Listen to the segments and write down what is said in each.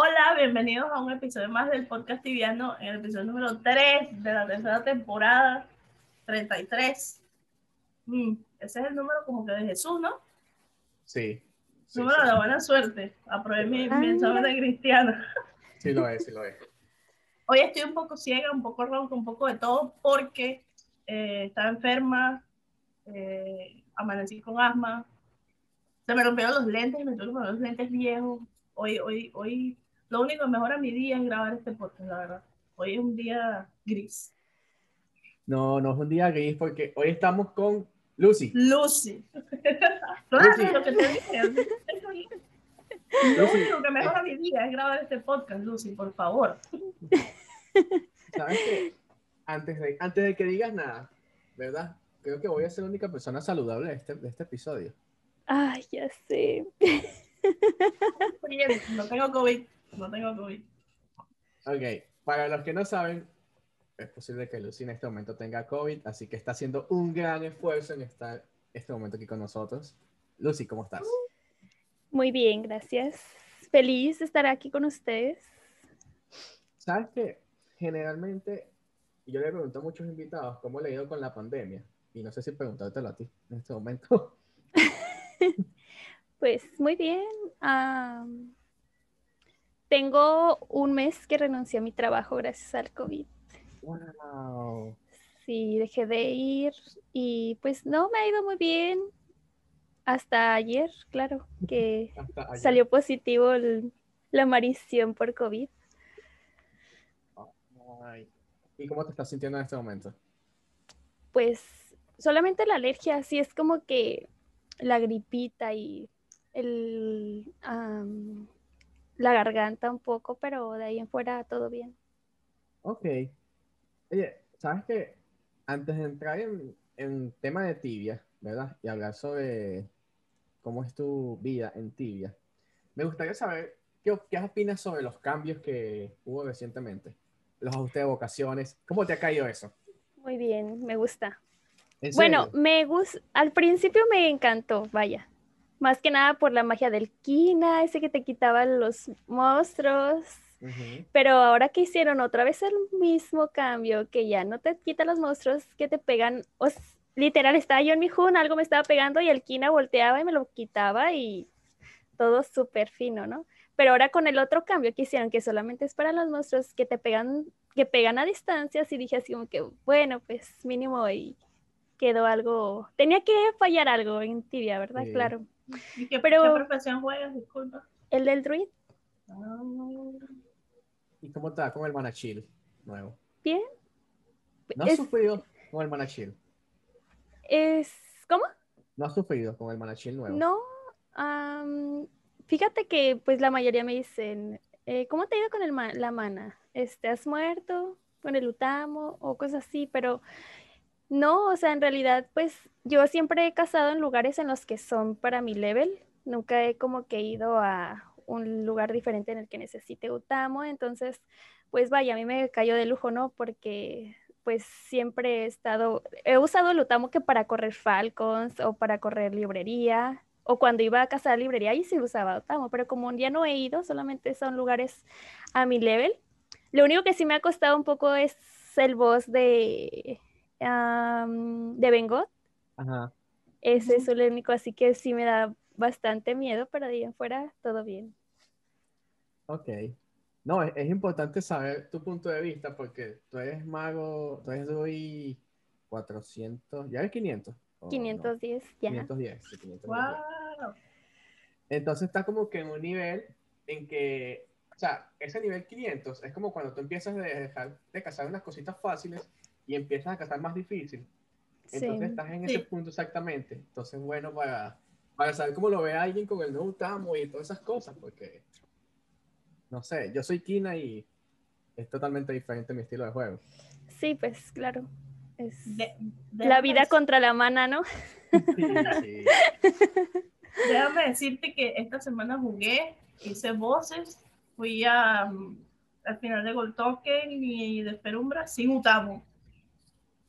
Hola, bienvenidos a un episodio más del podcast tibiano, en el episodio número 3 de la tercera temporada, 33. Mm, ese es el número como que de Jesús, ¿no? Sí. sí, número sí. de buena suerte. Aprobé mi, mi Ah. examen de cristiano. Sí lo es, sí lo es. Hoy estoy un poco ciega, un poco ronca, un poco de todo, porque eh, estaba enferma, eh, amanecí con asma, se me rompieron los lentes, me tuve que poner los lentes viejos. Hoy, hoy, hoy, lo único que mejora mi día es grabar este podcast, la verdad. Hoy es un día gris. No, no es un día gris porque hoy estamos con Lucy. Lucy. Claro, Lucy. lo que te dije. Lo único que mejora mi día es grabar este podcast, Lucy, por favor. ¿sabes qué? Antes de, antes de que digas nada, ¿verdad? Creo que voy a ser la única persona saludable de este, de este episodio. Ay, ya sé. Bien, no tengo COVID, no tengo COVID. Ok, para los que no saben, es posible que Lucy en este momento tenga COVID, así que está haciendo un gran esfuerzo en estar este momento aquí con nosotros. Lucy, ¿cómo estás? Muy bien, gracias. Feliz de estar aquí con ustedes. ¿Sabes que Generalmente, yo le pregunto a muchos invitados cómo le ha ido con la pandemia, y no sé si preguntártelo a ti en este momento. Pues muy bien. Tengo un mes que renuncié a mi trabajo gracias al COVID. ¡Wow! Sí, dejé de ir y pues no, me ha ido muy bien. Hasta ayer, claro, que ayer. salió positivo el- la marición por COVID. Ay. ¿Y cómo te estás sintiendo en este momento? Pues solamente la alergia, sí es como que la gripita y el, la garganta un poco, pero de ahí en fuera todo bien. Ok. Oye, ¿sabes qué? Antes de entrar en, en tema de tibia, ¿verdad? Y hablar sobre cómo es tu vida en tibia, me gustaría saber qué, qué opinas sobre los cambios que hubo recientemente. Los ajustes de vocaciones. ¿Cómo te ha caído eso? Muy bien, me gusta. ¿En Bueno, me gusta, al principio me encantó, vaya. Más que nada por la magia del Kina, ese que te quitaba los monstruos. Pero ahora que hicieron otra vez el mismo cambio, que ya no te quita los monstruos que te pegan, o literal estaba yo en mi Jun, algo me estaba pegando y el Kina volteaba y me lo quitaba y todo súper fino, ¿no? Pero ahora con el otro cambio que hicieron, que solamente es para los monstruos que te pegan, que pegan a distancia, sí dije así como que, bueno, pues mínimo y quedó algo, tenía que fallar algo en tibia, ¿verdad? Sí. Claro. ¿Y qué, Pero- qué profesión juegas? Disculpa. El del druid, Ah, ¿Y cómo va con el Manachil nuevo? bien. ¿No has Es- sufrido con el Manachil? es, ¿cómo? ¿No has sufrido con el Manachil nuevo? No, am, fíjate que pues la mayoría me dicen, eh, ¿cómo te ha ido con el ma- la mana? Este, ¿has muerto con el Utamo o cosas así? Pero no, o sea, en realidad pues yo siempre he cazado en lugares en los que son para mi level. Nunca he como que ido a un lugar diferente en el que necesite Utamo. Entonces, pues vaya, a mí me cayó de lujo, ¿no? Porque pues siempre he estado, he usado el Utamo que para correr Falcons o para correr librería, o cuando iba a cazar librería, ahí sí usaba Utamo, pero como ya no he ido, solamente son lugares a mi level. Lo único que sí me ha costado un poco es el boss de, am, de Bengot. Ajá. Ese es el único, así que sí me da bastante miedo, pero de ahí en fuera todo bien. Ok. No, es, es importante saber tu punto de vista porque tú eres mago, tú eres druid 400, ¿ya eres 500? ¿O no? 510, ya. 510, sí, 510. wow. Entonces está como que en un nivel en que, o sea, ese nivel 500 es como cuando tú empiezas de dejar de cazar unas cositas fáciles y empiezas a cazar más difícil. Entonces Sí. estás en Sí. ese punto exactamente. Entonces, bueno, para, para saber cómo lo ve alguien con el nuevo Tamo y todas esas cosas, porque, no sé, yo soy Kina y es totalmente diferente mi estilo de juego. Sí, pues claro. Es De- la vida contra la mana, ¿no? Sí, sí. Déjame decirte que esta semana jugué, hice voces, fui a, mm, al final de Gold Token y de Perumbra sin Utamo.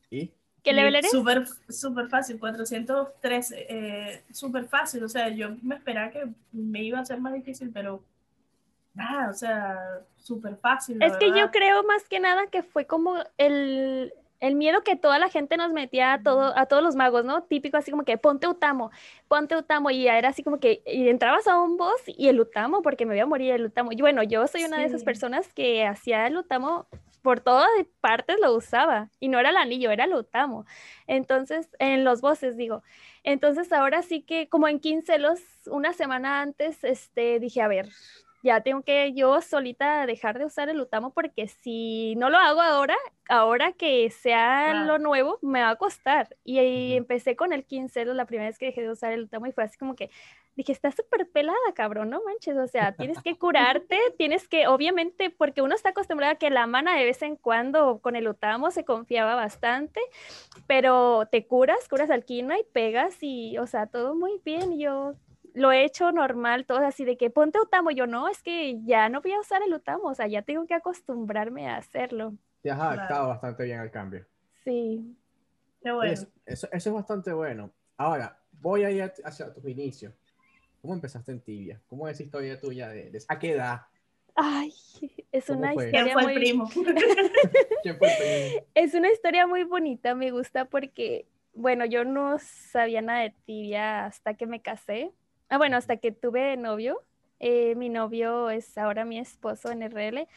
¿Y? ¿Qué level eres? Súper súper fácil, 413, eh, súper fácil. O sea, yo me esperaba que me iba a ser más difícil, pero Ah, o sea, súper fácil. Es que yo creo más que nada que fue como el, el miedo que toda la gente nos metía a, todo, a todos los magos, ¿no? Típico así como que ponte Utamo, ponte Utamo, y era así como que y entrabas a un boss y el Utamo, porque me voy a morir el Utamo. Y bueno, yo soy una de esas personas que hacía el Utamo por todas partes lo usaba, y no era el anillo, era el Utamo. Entonces, en los bosses, digo. Entonces, ahora sí que como en 15 los, una semana antes, este, dije, a ver, ya tengo que yo solita dejar de usar el Utamo porque si no lo hago ahora, ahora que sea lo nuevo, me va a costar. Y, empecé con el 15 la primera vez que dejé de usar el Utamo y fue así como que dije, está súper pelada, cabrón, no manches, o sea, tienes que curarte, tienes que, obviamente, porque uno está acostumbrado a que la mana de vez en cuando con el Utamo se confiaba bastante, pero te curas, curas al quinoa y pegas y, o sea, todo muy bien. yo lo he hecho normal, todo así de que ponte Utamo. Yo no, es que ya no voy a usar el Utamo, o sea, ya tengo que acostumbrarme a hacerlo. Te has adaptado bastante bien al cambio. Sí. Qué bueno. Eso, eso, es bastante bueno. Ahora, voy a ir hacia tus inicios. ¿Cómo empezaste en Tibia? ¿Cómo es la historia tuya de, de a qué edad? Ay, es una historia ¿Quién fue muy... el primo? ¿Quién fue el primo? Es una historia muy bonita, me gusta porque, bueno, yo no sabía nada de Tibia hasta que me casé. Ah, bueno, hasta que tuve novio. Eh, mi novio es ahora mi esposo en RL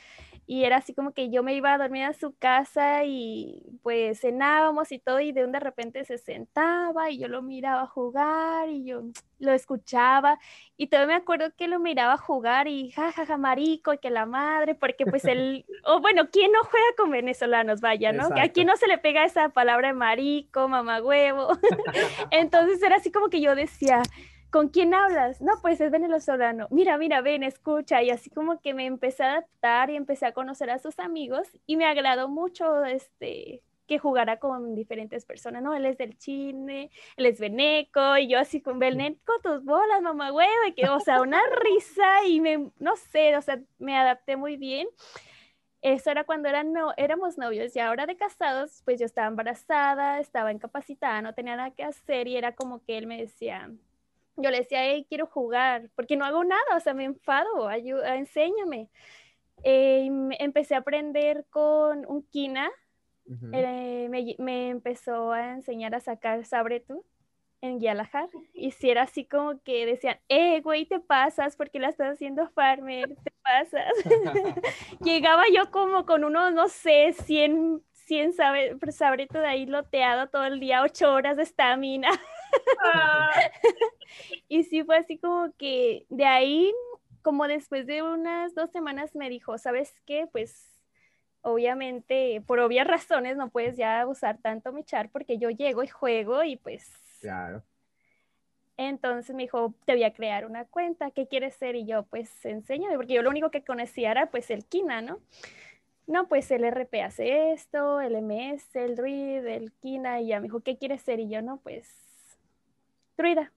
y era así como que yo me iba a dormir a su casa y pues cenábamos y todo y de un de repente se sentaba y yo lo miraba jugar y yo lo escuchaba y todavía me acuerdo que lo miraba jugar y jajaja ja, ja, marico y que la madre porque pues él o bueno quién no juega con venezolanos vaya no que aquí no se le pega esa palabra de marico mamá huevo entonces era así como que yo decía ¿con quién hablas? No, pues es venezolano. Mira, mira, ven, escucha. Y así como que me empecé a adaptar y empecé a conocer a sus amigos y me agradó mucho este que jugara con diferentes personas, ¿no? Él es del Chile, él es veneco, y yo así con Beneco, tus bolas, mamá huevo, y que, o sea, una risa y me, no sé, o sea, me adapté muy bien. Eso era cuando eran no, éramos novios y ahora de casados, pues yo estaba embarazada, estaba incapacitada, no tenía nada que hacer y era como que él me decía, yo le decía, hey, quiero jugar, porque no hago nada, o sea, me enfado, ayuda, enséñame. Eh, empecé a aprender con un Kina, eh, me, empezó a enseñar a sacar Sabretu en Guialajar, y si era así como que decían, eh, güey, te pasas porque la estás haciendo farmer, te pasas. Llegaba yo como con unos, no sé, 100, 100 Sabretu de ahí loteado todo el día, 8 horas de estamina. y sí fue así como que de ahí, como después de unas dos semanas me dijo, ¿sabes qué? Pues obviamente, por obvias razones, no puedes ya usar tanto mi char porque yo llego y juego y pues... Claro. Entonces me dijo, te voy a crear una cuenta, ¿qué quieres ser? Y yo, pues, enséñame, porque yo lo único que conocía era, pues, el Kina, ¿no? No, pues el RP hace esto, el MS, el Druid, el Kina, y ya me dijo, ¿qué quieres ser? Y yo, no, pues, Druida.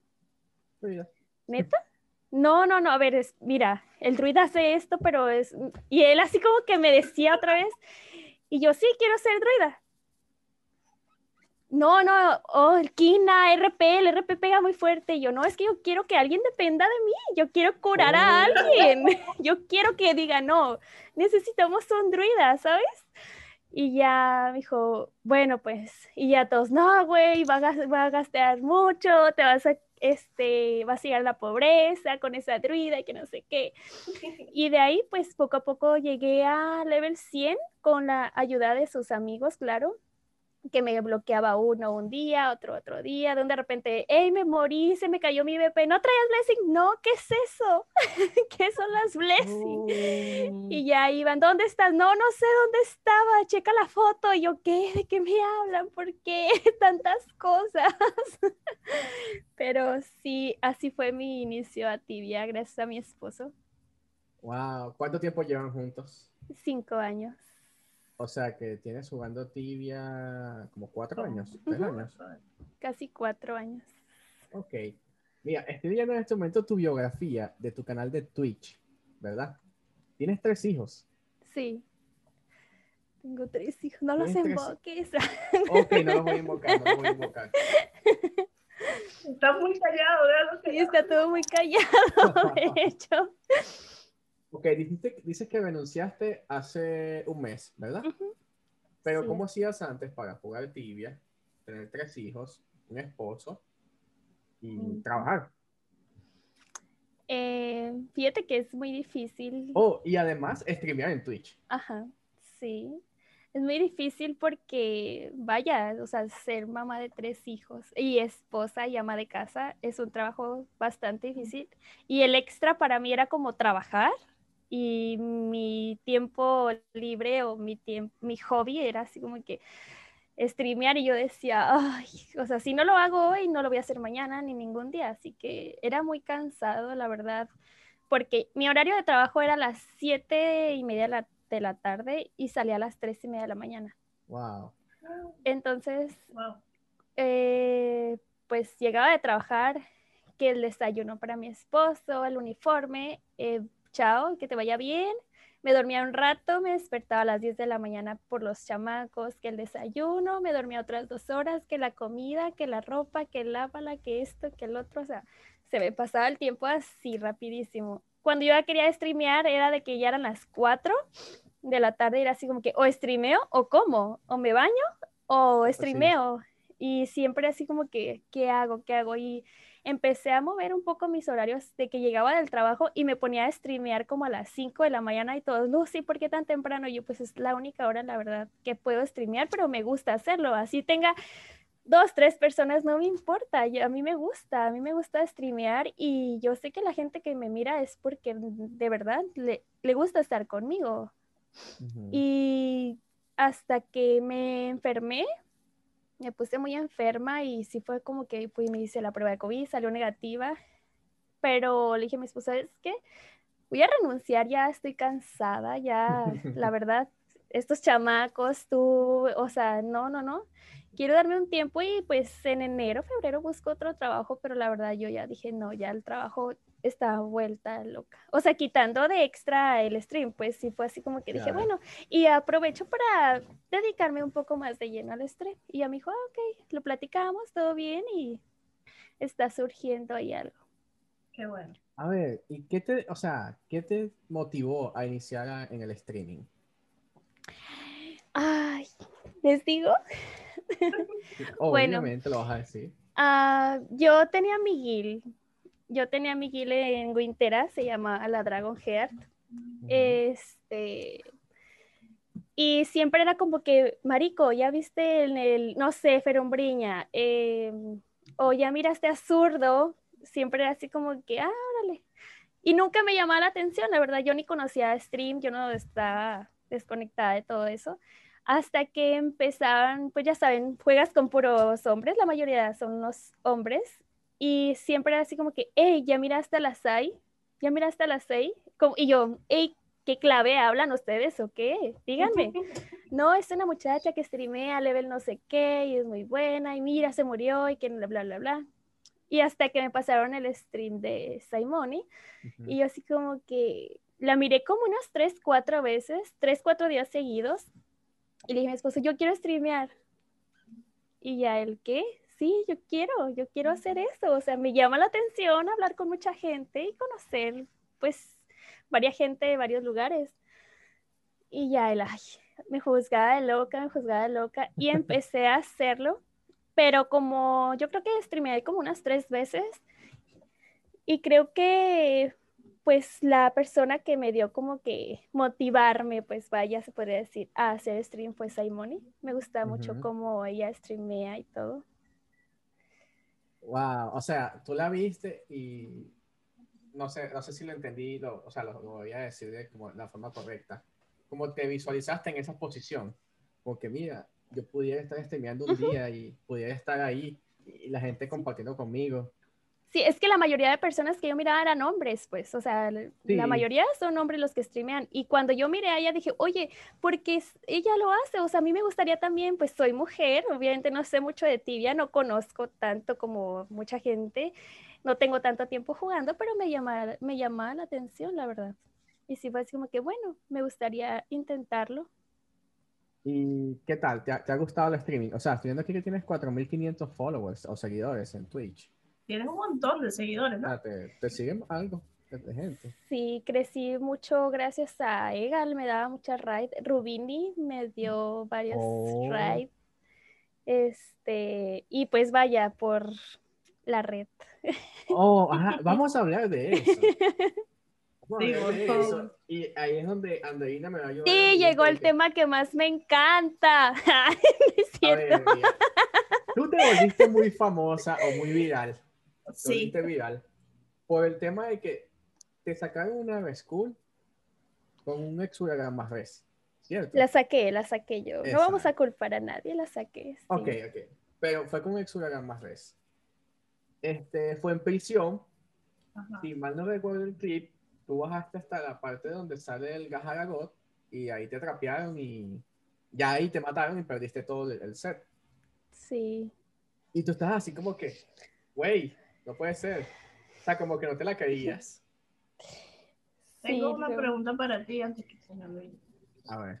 Druida. ¿Neta? No, no, no, a ver, es, mira, el druida hace esto, pero es... Y él así como que me decía otra vez, y yo sí, quiero ser druida. No, no, oh, el Kina, RP, el RP pega muy fuerte. Y yo, no, es que yo quiero que alguien dependa de mí, yo quiero curar a oh. alguien, yo quiero que diga, no, necesitamos un druida, ¿sabes? Y ya me dijo, bueno, pues, y ya todos, no, güey, va a, va a gastar mucho, te vas a, este, vas a llegar a la pobreza con esa druida y que no sé qué. Y de ahí, pues, poco a poco llegué a level 100 con la ayuda de sus amigos, claro que me bloqueaba uno un día, otro otro día, donde de repente, hey, me morí, se me cayó mi BP, ¿no traías blessing? No, ¿qué es eso? ¿Qué son las blessing? Y ya iban, ¿dónde estás? No, no sé dónde estaba, checa la foto. Y yo, ¿qué? ¿De qué me hablan? ¿Por qué tantas cosas? Pero sí, así fue mi inicio a Tibia, gracias a mi esposo. Wow, ¿cuánto tiempo llevan juntos? Cinco años. O sea que tienes jugando tibia como cuatro años, tres años. Casi cuatro años. Ok. Mira, estoy viendo en este momento tu biografía de tu canal de Twitch, ¿verdad? Tienes tres hijos. Sí. Tengo tres hijos. No los invoques. Ok, no los voy a invocar, no los voy a invocar. Está muy callado, Sí, está todo muy callado, de hecho. Ok, dijiste, dices que renunciaste hace un mes, ¿verdad? Pero Sí. ¿cómo hacías antes para jugar tibia, tener tres hijos, un esposo y Mm. trabajar? Eh, fíjate que es muy difícil. Oh, y además streamear en Twitch. Ajá, sí. Es muy difícil porque, vaya, o sea, ser mamá de tres hijos y esposa y ama de casa es un trabajo bastante difícil. Y el extra para mí era como trabajar y mi tiempo libre o mi tiempo, mi hobby era así como que streamear y yo decía, ay, o sea, si no lo hago hoy, no lo voy a hacer mañana ni ningún día. Así que era muy cansado, la verdad, porque mi horario de trabajo era a las siete y media de la, de la tarde y salía a las tres y media de la mañana. Wow. Entonces, Wow. eh, pues llegaba de trabajar, que el desayuno para mi esposo, el uniforme, eh, chao, que te vaya bien. Me dormía un rato, me despertaba a las 10 de la mañana por los chamacos, que el desayuno, me dormía otras dos horas, que la comida, que la ropa, que el lávala, que esto, que el otro, o sea, se me pasaba el tiempo así rapidísimo. Cuando yo ya quería streamear era de que ya eran las 4 de la tarde, era así como que o streameo o como, o me baño o streameo. Y siempre así como que, ¿qué hago? ¿Qué hago? Y empecé a mover un poco mis horarios de que llegaba del trabajo y me ponía a streamear como a las 5 de la mañana y todos, sí, ¿por qué tan temprano? Yo pues es la única hora, la verdad, que puedo streamear, pero me gusta hacerlo. Así tenga dos, tres personas, no me importa, yo- a mí me gusta, a mí me gusta streamear y yo sé que la gente que me mira es porque de verdad le, le gusta estar conmigo. Y hasta que me enfermé, me puse muy enferma y sí fue como que pues, me hice la prueba de COVID, salió negativa, pero le dije a mi esposa, es que voy a renunciar, ya estoy cansada, ya, la verdad, estos chamacos, tú, o sea, no, no, no, quiero darme un tiempo y pues en enero, febrero busco otro trabajo, pero la verdad yo ya dije, no, ya el trabajo está vuelta loca. O sea, quitando de extra el stream, pues sí fue así como que dije, Claro. bueno, y aprovecho para dedicarme un poco más de lleno al stream. Y ella me dijo, ah, ok, lo platicamos, todo bien y está surgiendo ahí algo. Qué bueno. A ver, ¿y qué te, o sea, qué te motivó a iniciar a- en el streaming? Ay, les digo, Bueno. Obviamente lo vas a decir. ah, yo tenía mi guild, yo tenía mi guild en Wintera, se llama la Dragon Heart. Este. Y siempre era como que, Marico, ya viste en el, no sé, Ferombriña, eh, o ya miraste a Zurdo, siempre era así como que, ah, órale. Y nunca me llamaba la atención, la verdad, yo ni conocía Stream, yo no estaba desconectada de todo eso. Hasta que empezaban, pues ya saben, juegas con puros hombres, la mayoría son unos hombres, y siempre era así como que, hey, ya miraste a la Sai, ya miraste a la Sai, como- y yo, hey, ¿qué clave hablan ustedes o qué? Díganme. No, es una muchacha que streamea level no sé qué y es muy buena y mira, se murió y que bla, bla, bla, bla. Y hasta que me pasaron el stream de Simoni Ujú. y yo así como que la miré como unas tres, cuatro veces, tres, cuatro días seguidos y le dije a mi esposo, yo quiero streamear. Y ya él, ¿qué? Sí, yo quiero, yo quiero hacer eso. O sea, me llama la atención hablar con mucha gente y conocer, pues, varias gente de varios lugares. Y ya él, ay, me juzgaba de loca, me juzgaba de loca. Y empecé a hacerlo, pero como yo creo que streameé como unas tres veces. Y creo que, pues, la persona que me dio como que motivarme, pues, vaya, se podría decir, a hacer stream fue Simoni. Me gusta mucho Ujú. cómo ella streamea y todo. Wow, o sea, tú la viste y no sé, no sé si lo entendí, lo- o sea, lo, lo voy a decir de como la forma correcta. Como te visualizaste en esa posición, porque mira, yo pudiera estar streameando un día y pudiera estar ahí y la gente compartiendo conmigo. Sí, es que la mayoría de personas que yo miraba eran hombres, pues, o sea, l- la Sí. mayoría son hombres los que streamean. Y cuando yo miré a ella dije, oye, porque ella lo hace, o sea, a mí me gustaría también, pues soy mujer, obviamente no sé mucho de tibia, no conozco tanto como mucha gente, no tengo tanto tiempo jugando, pero me llamaba, me llamaba la atención, la verdad. Y sí fue así como que, bueno, me gustaría intentarlo. ¿Y qué tal? ¿Te ha, te ha gustado el streaming? O sea, estoy viendo aquí que tienes 4.500 followers o seguidores en Twitch. Tienes un montón de seguidores, ¿no? Ah, ¿te, te siguen algo? de gente. Sí, crecí mucho gracias a Egal, me daba muchas ride. Rubini me dio varios Oh. ride. Este, y pues vaya por la red. Oh, ajá, vamos a hablar de eso. Sí. Y ahí es donde Andreina me va a ayudar. Sí, llegó el tema que más me encanta. es A cierto. ver, mira, Tú te volviste muy famosa o muy viral. Sí. volviste viral por el tema de que te sacaron una red school con un exuragrama res. ¿Cierto? La saqué, la saqué yo. No vamos a culpar a nadie, la saqué. sí. Ok, ok. Pero fue con un exuragrama res. Este, fue en prisión. Ajá. Si mal no recuerdo el clip, tú bajaste hasta la parte donde sale el Gajaragot y ahí te trapearon y ya ahí te mataron y perdiste todo el, el set. Sí. Y tú estás así como que, güey, no puede ser. O sea, como que no te la creías. Tengo Sí, una yo- pregunta para ti antes que se me olvide. A ver.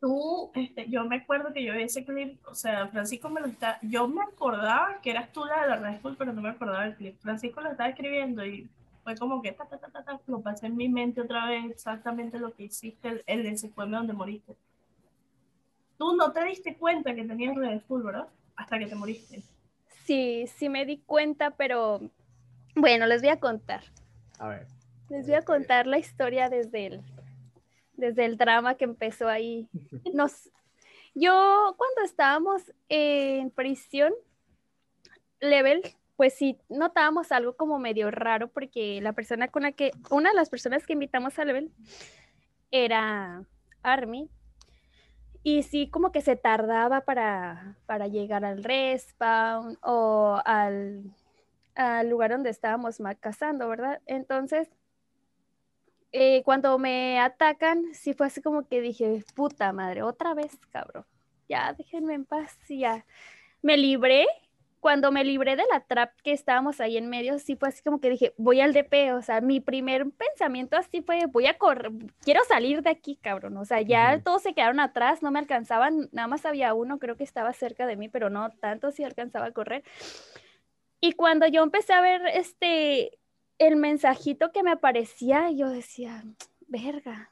Tú, este, yo me acuerdo que yo vi ese clip, o sea, Francisco me lo está, yo me acordaba que eras tú la de la Red Bull, pero no me acordaba del clip. Francisco lo estaba escribiendo y fue como que ta, ta, ta, ta, ta, lo pasé en mi mente otra vez exactamente lo que hiciste, el, el de ese pueblo donde moriste. Tú no te diste cuenta que tenías Red Bull, ¿verdad? Hasta que te moriste. Sí, sí me di cuenta, pero bueno, les voy a contar. A ver. Les voy a contar la historia desde el, desde el drama que empezó ahí. Nos, yo cuando estábamos en prisión, level, pues sí notábamos algo como medio raro porque la persona con la que, una de las personas que invitamos a level era Army. Y sí, como que se tardaba para, para llegar al respawn o al, al lugar donde estábamos cazando, ¿verdad? Entonces, eh, cuando me atacan, sí fue así como que dije, puta madre, otra vez, cabrón. Ya, déjenme en paz, ya. Me libré. Cuando me libré de la trap que estábamos ahí en medio, sí fue así como que dije, voy al DP. O sea, mi primer pensamiento así fue, voy a correr, quiero salir de aquí, cabrón. O sea, ya todos se quedaron atrás, no me alcanzaban, nada más había uno, creo que estaba cerca de mí, pero no tanto si alcanzaba a correr. Y cuando yo empecé a ver este el mensajito que me aparecía, yo decía, verga.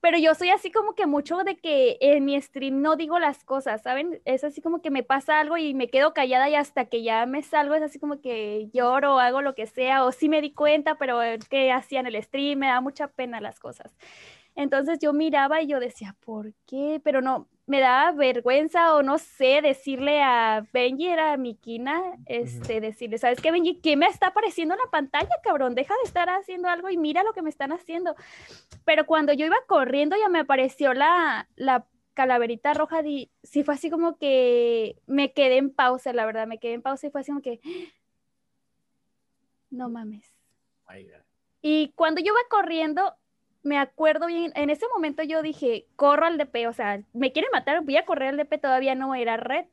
Pero yo soy así como que mucho de que en mi stream no digo las cosas, ¿saben? Es así como que me pasa algo y me quedo callada y hasta que ya me salgo es así como que lloro o hago lo que sea, o sí me di cuenta, pero es que hacía en el stream, me da mucha pena las cosas. Entonces yo miraba y yo decía, ¿por qué? Pero no, me daba vergüenza o no sé, decirle a Benji, era mi quina, este, decirle, ¿sabes qué, Benji? ¿Qué me está apareciendo en la pantalla, cabrón? Deja de estar haciendo algo y mira lo que me están haciendo. Pero cuando yo iba corriendo ya me apareció la, la calaverita roja, di, sí fue así como que me quedé en pausa, la verdad, me quedé en pausa y fue así como que, no mames. Y cuando yo iba corriendo, me acuerdo bien, en ese momento yo dije, corro al DP, o sea, me quieren matar, voy a correr al DP, todavía no era red.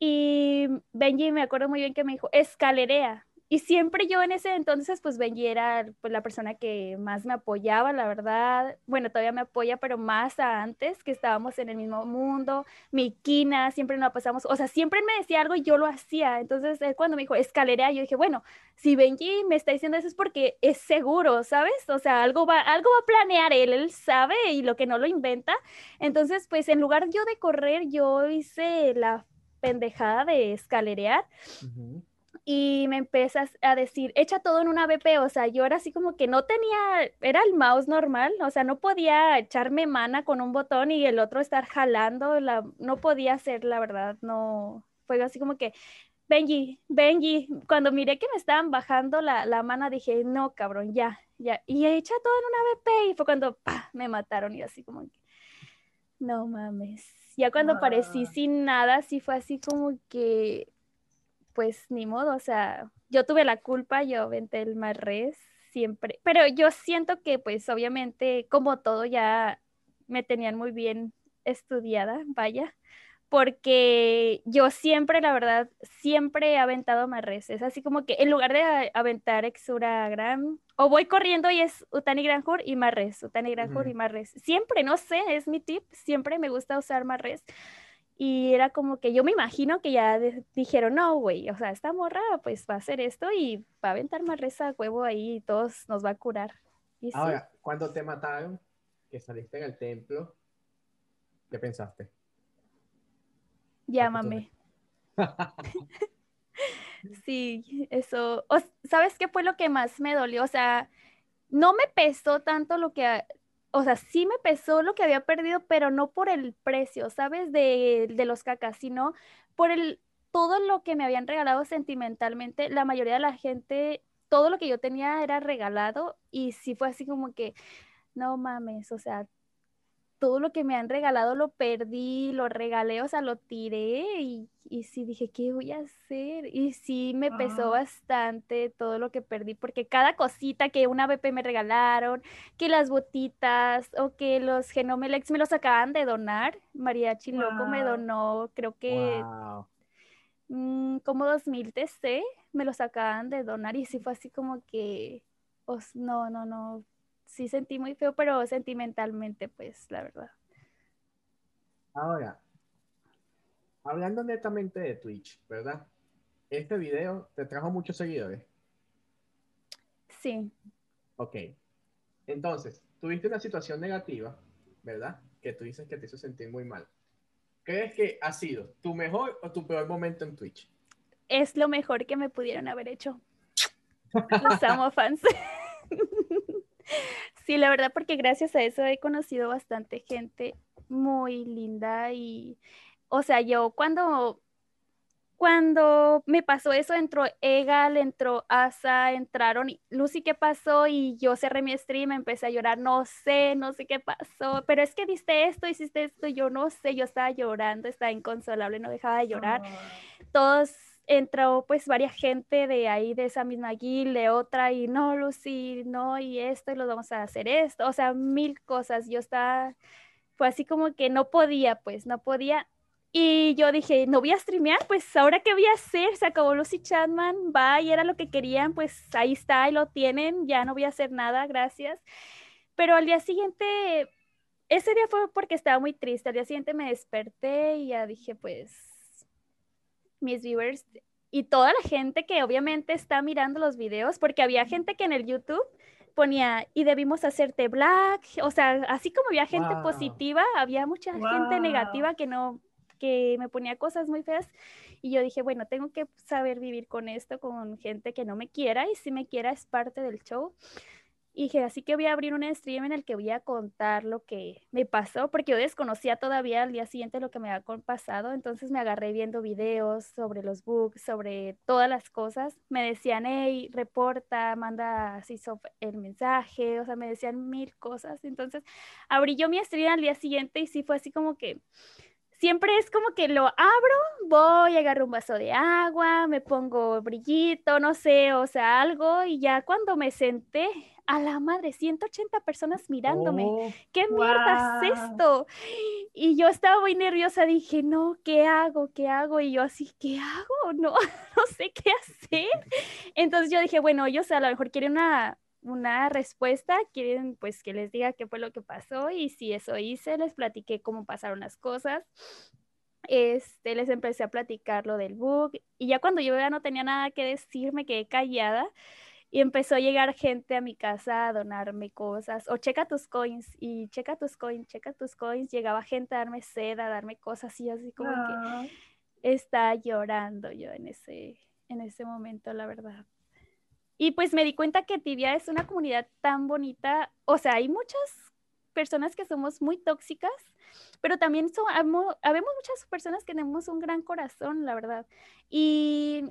Y Benji me acuerdo muy bien que me dijo, escalerea. Y siempre yo en ese entonces, pues Benji era pues, la persona que más me apoyaba, la verdad. Bueno, todavía me apoya, pero más a antes, que estábamos en el mismo mundo. Mi quina, siempre nos pasamos, o sea, siempre me decía algo y yo lo hacía. Entonces, cuando me dijo escalerea, yo dije, bueno, si Benji me está diciendo eso es porque es seguro, ¿sabes? O sea, algo va, algo va a planear él, él sabe y lo que no lo inventa. Entonces, pues en lugar yo de correr, yo hice la pendejada de escalerear. Y me empiezas a decir, echa todo en una BP, o sea, yo era así como que no tenía, era el mouse normal, o sea, no podía echarme mana con un botón y el otro estar jalando, la, no podía hacer, la verdad, no, fue así como que, Benji, Benji, cuando miré que me estaban bajando la, la mana, dije, no, cabrón, ya, ya, y echa todo en una BP, y fue cuando, pa, me mataron y así como que, no mames, ya cuando aparecí Ah. sin nada, sí fue así como que, pues ni modo, o sea, yo tuve la culpa, yo aventé el más res siempre, pero yo siento que pues obviamente como todo ya me tenían muy bien estudiada, vaya, porque yo siempre, la verdad, siempre he aventado más res, es así como que en lugar de aventar Exura Gran, o voy corriendo y es Utani Granjur y más res, Utani Granjur Ujú. y más res, siempre, no sé, es mi tip, siempre me gusta usar más res. Y era como que yo me imagino que ya dijeron, no, güey, o sea, esta morra pues va a hacer esto y va a aventar más reza huevo ahí y todos nos va a curar. Y Ahora, cuando te mataron, que saliste en el templo, ¿qué pensaste? Llámame. sí, eso. ¿Sabes qué fue lo que más me dolió? O sea, no me pesó tanto lo que, o sea, sí me pesó lo que había perdido, pero no por el precio, ¿sabes? De, de los cacas, sino por el, todo lo que me habían regalado sentimentalmente. La mayoría de la gente, todo lo que yo tenía era regalado y sí fue así como que, no mames, o sea, todo lo que me han regalado lo perdí, lo regalé, o sea, lo tiré y, y sí dije, ¿qué voy a hacer? Y sí me pesó ah. bastante todo lo que perdí, porque cada cosita que una BP me regalaron, que las botitas o que los Genomelex me los acaban de donar, Mariachi Loco me donó, creo que mm, como 2000 TC, me los acaban de donar y sí fue así como que, no, no, no, sí sentí muy feo, pero sentimentalmente, pues, la verdad. Ahora, hablando netamente de Twitch, ¿verdad? Este video te trajo muchos seguidores. Sí. Ok. Entonces, tuviste una situación negativa, ¿verdad? Que tú dices que te hizo sentir muy mal. ¿Crees que ha sido tu mejor o tu peor momento en Twitch? Es lo mejor que me pudieron haber hecho. Los amo, fans. Sí, la verdad, porque gracias a eso he conocido bastante gente muy linda y, o sea, yo cuando, cuando me pasó eso, entró Egal, entró Asa, entraron Lucy, ¿qué pasó? Y yo cerré mi stream, empecé a llorar, no sé, no sé qué pasó, pero es que diste esto, hiciste esto, yo no sé, yo estaba llorando, estaba inconsolable, no dejaba de llorar. Todos entró pues varias gente de ahí, de esa misma guild, de otra, y no, Lucy, no, y esto, y lo vamos a hacer esto, o sea, mil cosas. Yo estaba, fue así como que no podía, pues, no podía. Y yo dije, no voy a streamear, pues ahora qué voy a hacer, se acabó Lucy Chatman, va y era lo que querían, pues ahí está y lo tienen, ya no voy a hacer nada, gracias. Pero al día siguiente, ese día fue porque estaba muy triste, al día siguiente me desperté y ya dije, pues mis viewers y toda la gente que obviamente está mirando los videos, porque había gente que en el YouTube ponía, y debimos hacerte black, o sea, así como había gente positiva, había mucha gente negativa que no, que me ponía cosas muy feas, y yo dije, bueno, tengo que saber vivir con esto, con gente que no me quiera, y si me quiera es parte del show. Y dije, así que voy a abrir un stream en el que voy a contar lo que me pasó, porque yo desconocía todavía al día siguiente lo que me había pasado, entonces me agarré viendo videos sobre los bugs, sobre todas las cosas. Me decían, hey, reporta, manda así el mensaje, o sea, me decían mil cosas. Entonces abrí yo mi stream al día siguiente y sí fue así como que siempre es como que lo abro, voy, agarro un vaso de agua, me pongo brillito, no sé, o sea, algo, y ya cuando me senté, a la madre, 180 personas mirándome. Oh, ¿Qué mierda es esto? Y yo estaba muy nerviosa, dije, no, ¿qué hago? ¿Qué hago? Y yo así, ¿qué hago? No, no sé qué hacer. Entonces yo dije, bueno, ellos a lo mejor quieren una, una respuesta, quieren pues que les diga qué fue lo que pasó y si eso hice, les platiqué cómo pasaron las cosas. Este, les empecé a platicar lo del bug y ya cuando yo ya no tenía nada que decir, me quedé callada y empezó a llegar gente a mi casa a donarme cosas o checa tus coins y checa tus coins, checa tus coins, llegaba gente a darme seda, a darme cosas y así como que ah. está llorando yo en ese en ese momento, la verdad. Y pues me di cuenta que Tibia es una comunidad tan bonita. O sea, hay muchas personas que somos muy tóxicas, pero también son, habemos muchas personas que tenemos un gran corazón, la verdad. Y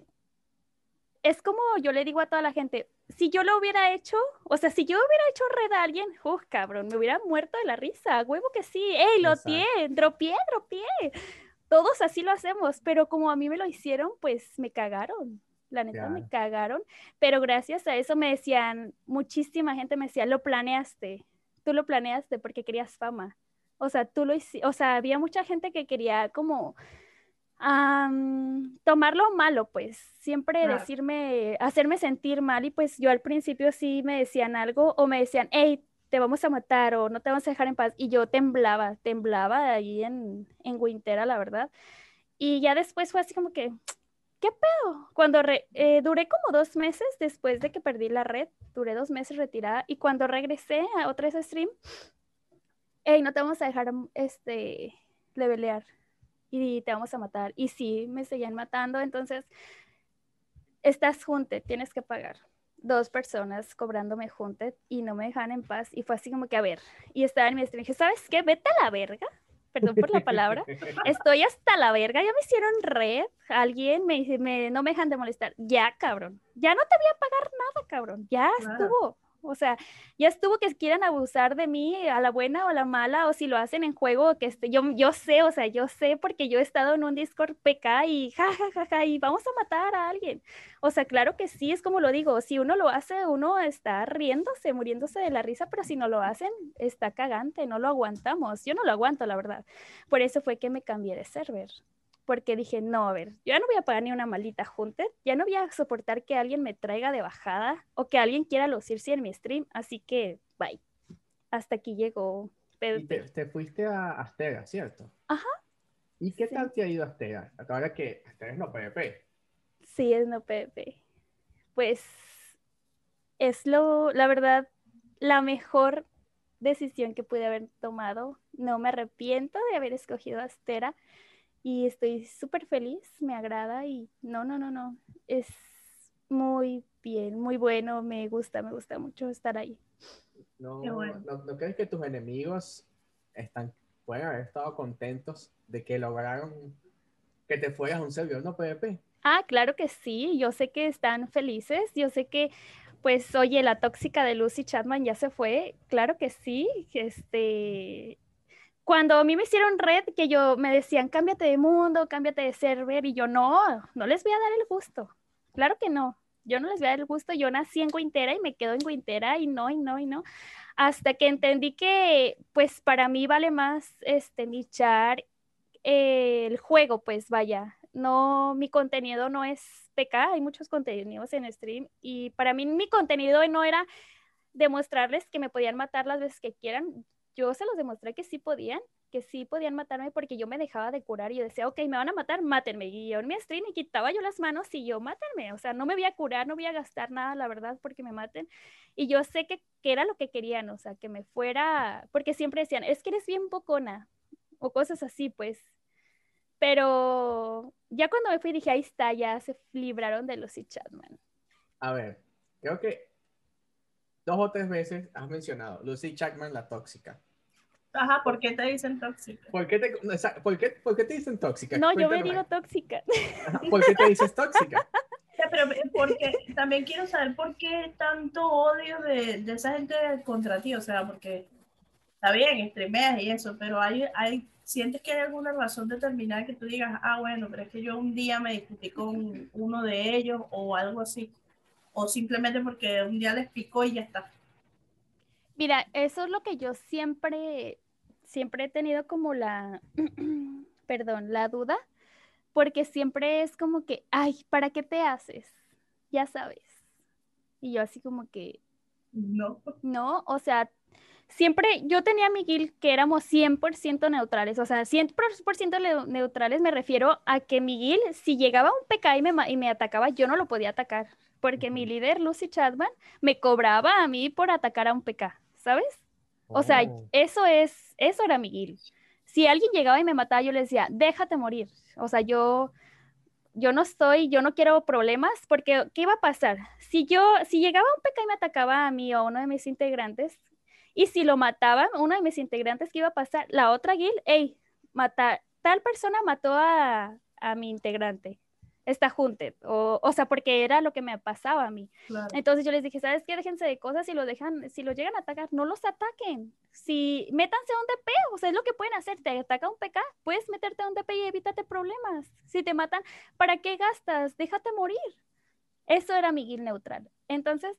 es como yo le digo a toda la gente, si yo lo hubiera hecho, o sea, si yo hubiera hecho red a alguien, ¡uf, cabrón! Me hubiera muerto de la risa, huevo que sí, ¡ey, lo tiene! ¡Dropié, dropié! Todos así lo hacemos, pero como a mí me lo hicieron, pues me cagaron la neta me cagaron, pero gracias a eso me decían, muchísima gente me decía, lo planeaste, tú lo planeaste porque querías fama. O sea, tú lo hiciste, o sea, había mucha gente que quería como tomarlo malo, pues, siempre decirme, hacerme sentir mal y pues yo al principio sí me decían algo o me decían, hey, te vamos a matar o no te vamos a dejar en paz. Y yo temblaba, temblaba ahí en, en Wintera, la verdad. Y ya después fue así como que, ¿qué pedo? Cuando eh, duré como dos meses después de que perdí la red, duré dos meses retirada y cuando regresé a otra stream, hey, no te vamos a dejar este, levelear y te vamos a matar. Y sí, me seguían matando, entonces estás junte, tienes que pagar dos personas cobrándome junte y no me dejaban en paz. Y fue así como que, a ver, y estaba en mi stream, dije, ¿sabes qué? Vete a la verga. Perdón por la palabra. Estoy hasta la verga. Ya me hicieron red. Alguien me dice, me, no me dejan de molestar. Ya, cabrón. Ya no te voy a pagar nada, cabrón. Ya estuvo. O sea, ya estuvo que quieran abusar de mí a la buena o a la mala, o si lo hacen en juego, que este, yo, yo sé, o sea, yo sé porque yo he estado en un Discord PK y ja, ja, ja, ja, y vamos a matar a alguien. O sea, claro que sí, es como lo digo, si uno lo hace, uno está riéndose, muriéndose de la risa, pero si no lo hacen, está cagante, no lo aguantamos. Yo no lo aguanto, la verdad. Por eso fue que me cambié de server porque dije, no, a ver, yo ya no voy a pagar ni una maldita junta, ya no voy a soportar que alguien me traiga de bajada o que alguien quiera lucirse en mi stream, así que bye. Hasta aquí llegó Y te, fuiste a Astega, ¿cierto? Ajá. ¿Y qué tal te ha ido Astega? Ahora que Astega es no PvP. Sí, es no PvP. Pues es lo, la verdad, la mejor decisión que pude haber tomado. No me arrepiento de haber escogido Astera y estoy súper feliz, me agrada y no, no, no, no, es muy bien, muy bueno, me gusta, me gusta mucho estar ahí. No, no, crees que tus enemigos están, pueden haber estado contentos de que lograron que te fueras a un servidor no PvP? Ah, claro que sí, yo sé que están felices, yo sé que pues oye, la tóxica de Lucy Chapman ya se fue, claro que sí, este, cuando a mí me hicieron red, que yo me decían, cámbiate de mundo, cámbiate de server, y yo no, no les voy a dar el gusto. Claro que no, yo no les voy a dar el gusto, yo nací en Guintera y me quedo en Guintera y no, y no, y no. Hasta que entendí que, pues, para mí vale más, este, nichar eh, el juego, pues, vaya, no, mi contenido no es PK, hay muchos contenidos en stream, y para mí mi contenido no era demostrarles que me podían matar las veces que quieran, yo se los demostré que sí podían, que sí podían matarme porque yo me dejaba de curar y yo decía, ok, me van a matar, mátenme. Y yo en mi stream y quitaba yo las manos y yo, mátenme. O sea, no me voy a curar, no voy a gastar nada, la verdad, porque me maten. Y yo sé que, que era lo que querían, o sea, que me fuera, porque siempre decían, es que eres bien bocona o cosas así, pues. Pero ya cuando me fui dije, ahí está, ya se libraron de los Chatman. A ver, creo que dos o tres veces has mencionado Lucy Chapman, la tóxica. Ajá, ¿por qué te dicen tóxica? ¿Por qué te, por qué, por qué te dicen tóxica? No, yo me digo tóxica. ¿Por qué te dices tóxica? pero porque también quiero saber por qué tanto odio de, de, esa gente contra ti, o sea, porque está bien, streameas y eso, pero hay, hay, sientes que hay alguna razón determinada que tú digas, ah, bueno, pero es que yo un día me discutí con uno de ellos o algo así o simplemente porque un día les picó y ya está. Mira, eso es lo que yo siempre, siempre he tenido como la, perdón, la duda, porque siempre es como que, ay, ¿para qué te haces? Ya sabes. Y yo así como que... No. No, o sea, siempre yo tenía a mi guild que éramos 100% neutrales, o sea, 100% neutrales me refiero a que mi guild, si llegaba un PK y me, y me atacaba, yo no lo podía atacar porque mi líder, Lucy Chapman, me cobraba a mí por atacar a un PK, ¿sabes? O sea, oh. eso es, eso era mi guild. Si alguien llegaba y me mataba, yo le decía, déjate morir. O sea, yo, yo no estoy, yo no quiero problemas, porque ¿qué iba a pasar? Si yo, si llegaba un PK y me atacaba a mí o a uno de mis integrantes, y si lo mataban, uno de mis integrantes, ¿qué iba a pasar? La otra guild, hey, matar, tal persona mató a, a mi integrante está junted, o, o sea, porque era lo que me pasaba a mí. Entonces yo les dije, ¿sabes qué? Déjense de cosas, si lo dejan, si lo llegan a atacar, no los ataquen. Si métanse a un DP, o sea, es lo que pueden hacer, te ataca un PK, puedes meterte a un DP y evítate problemas. Si te matan, ¿para qué gastas? Déjate morir. Eso era mi guild neutral. Entonces,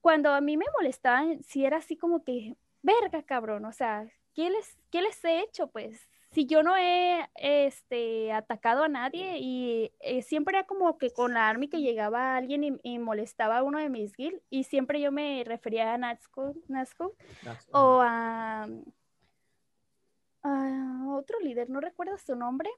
cuando a mí me molestaban, si era así como que, verga, cabrón, o sea, ¿qué les, qué les he hecho? Pues si yo no he este, atacado a nadie y eh, siempre era como que con la army que llegaba alguien y, molestaba a uno de mis guild y siempre yo me refería a Nazco, o a, otro líder, no recuerdo su nombre,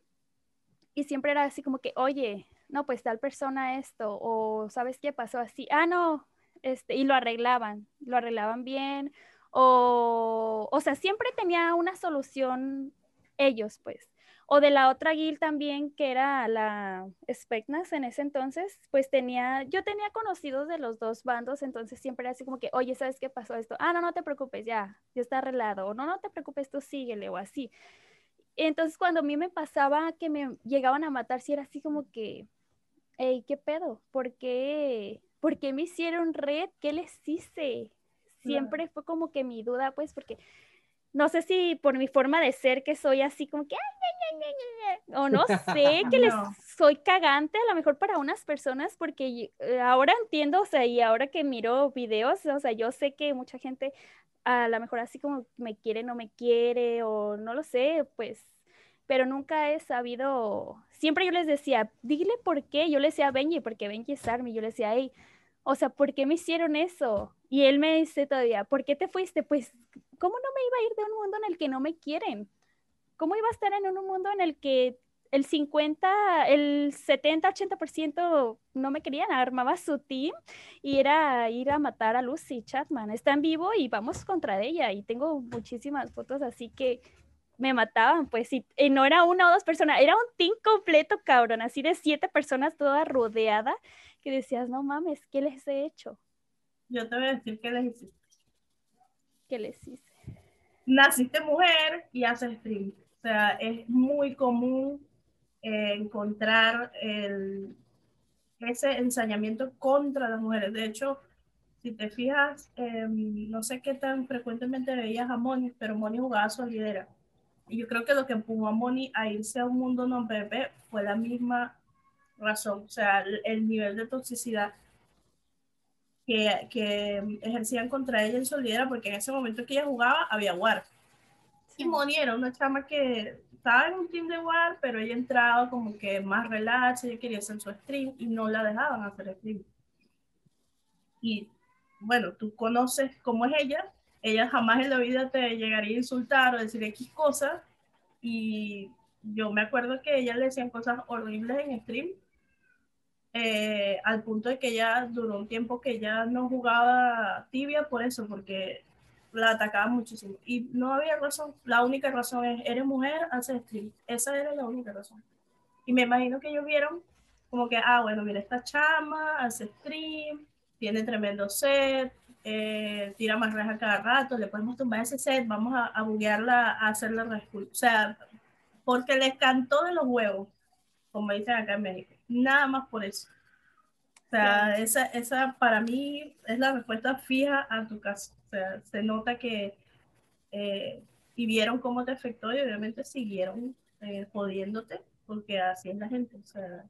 y siempre era así como que, oye, no, pues tal persona esto, o sabes qué pasó así, ah, no, este, y lo arreglaban, lo arreglaban bien, o, o sea, siempre tenía una solución ellos, pues. O de la otra guild también, que era la Specnas en ese entonces, pues tenía, yo tenía conocidos de los dos bandos, entonces siempre era así como que, oye, ¿sabes qué pasó esto? Ah, no, no te preocupes, ya, ya está arreglado. O no, no te preocupes, tú síguele, o así. Entonces, cuando a mí me pasaba que me llegaban a matar, sí era así como que, hey, ¿qué pedo? ¿Por qué, ¿Por qué me hicieron red? ¿Qué les hice? Siempre fue como que mi duda, pues, porque no sé si por mi forma de ser que soy así como que, o no sé, que les soy cagante a lo mejor para unas personas, porque eh, ahora entiendo, o sea, y ahora que miro videos, o sea, yo sé que mucha gente a lo mejor así como me quiere, no me quiere, o no lo sé, pues, pero nunca he sabido, siempre yo les decía, dile por qué, yo le decía a Benji, porque Benji es Army, yo le decía, hey, o sea, ¿por qué me hicieron eso? Y él me dice todavía, ¿por qué te fuiste? Pues, ¿cómo no me iba a ir de un mundo en el que no me quieren? ¿Cómo iba a estar en un mundo en el que el 50, el 70, 80% no me querían, armaba su team y era ir a matar a Lucy Chapman. Está en vivo y vamos contra ella y tengo muchísimas fotos así que me mataban, pues, y, y no era una o dos personas, era un team completo, cabrón, así de siete personas toda rodeada que decías, no mames, ¿qué les he hecho? Yo te voy a decir qué les hiciste. ¿Qué les hice? Naciste mujer y haces stream. O sea, es muy común eh, encontrar el, ese ensañamiento contra las mujeres. De hecho, si te fijas, em, no sé qué tan frecuentemente veías a Moni, pero Moni jugaba solidera. Y yo creo que lo que empujó a Moni a irse a un mundo no PP fue la misma razón, o sea, el, nivel de toxicidad que, que, ejercían contra ella en Solidera, porque en ese momento que ella jugaba había War. Y Moni era una chama que estaba en un team de War, pero ella entraba como que más relax, ella quería hacer su stream y no la dejaban hacer stream. Y bueno, tú conoces cómo es ella, ella jamás en la vida te llegaría a insultar o decir X cosas, y yo me acuerdo que ella le decían cosas horribles en stream eh, al punto de que ya duró un tiempo que ya no jugaba tibia por eso, porque la atacaba muchísimo. Y no había razón, la única razón es, eres mujer, haces stream. Esa era la única razón. Y me imagino que ellos vieron como que, ah, bueno, mira esta chama, hace stream, tiene tremendo set, eh, tira más rejas cada rato, le podemos tomar ese set, vamos a, a buguearla, a hacerla. O sea, porque les cantó de los huevos, como dicen acá en México nada más por eso. O sea, esa, esa para mí es la respuesta fija a tu caso. O sea, se nota que eh, y vieron cómo te afectó y obviamente siguieron eh, jodiéndote, porque así es la gente. O sea,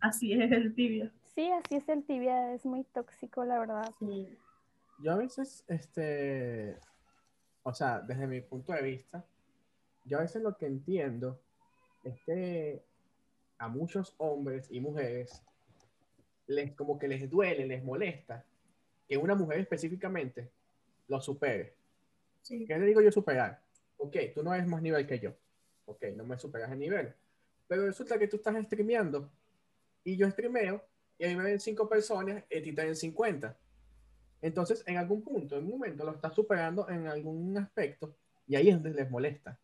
así es el tibia. Sí, así es el tibia, es muy tóxico, la verdad. Yo a veces, este, o sea, desde mi punto de vista, yo a veces lo que entiendo es que a muchos hombres y mujeres les como que les duele, les molesta que una mujer específicamente lo supere. ¿Qué le digo yo superar? Ok, tú no eres más nivel que yo. Ok, no me superas el nivel. Pero resulta que tú estás streameando y yo streameo y a mí me ven cinco personas y a ti te ven 50. Entonces, en algún punto, en un momento, lo estás superando en algún aspecto y ahí es donde les molesta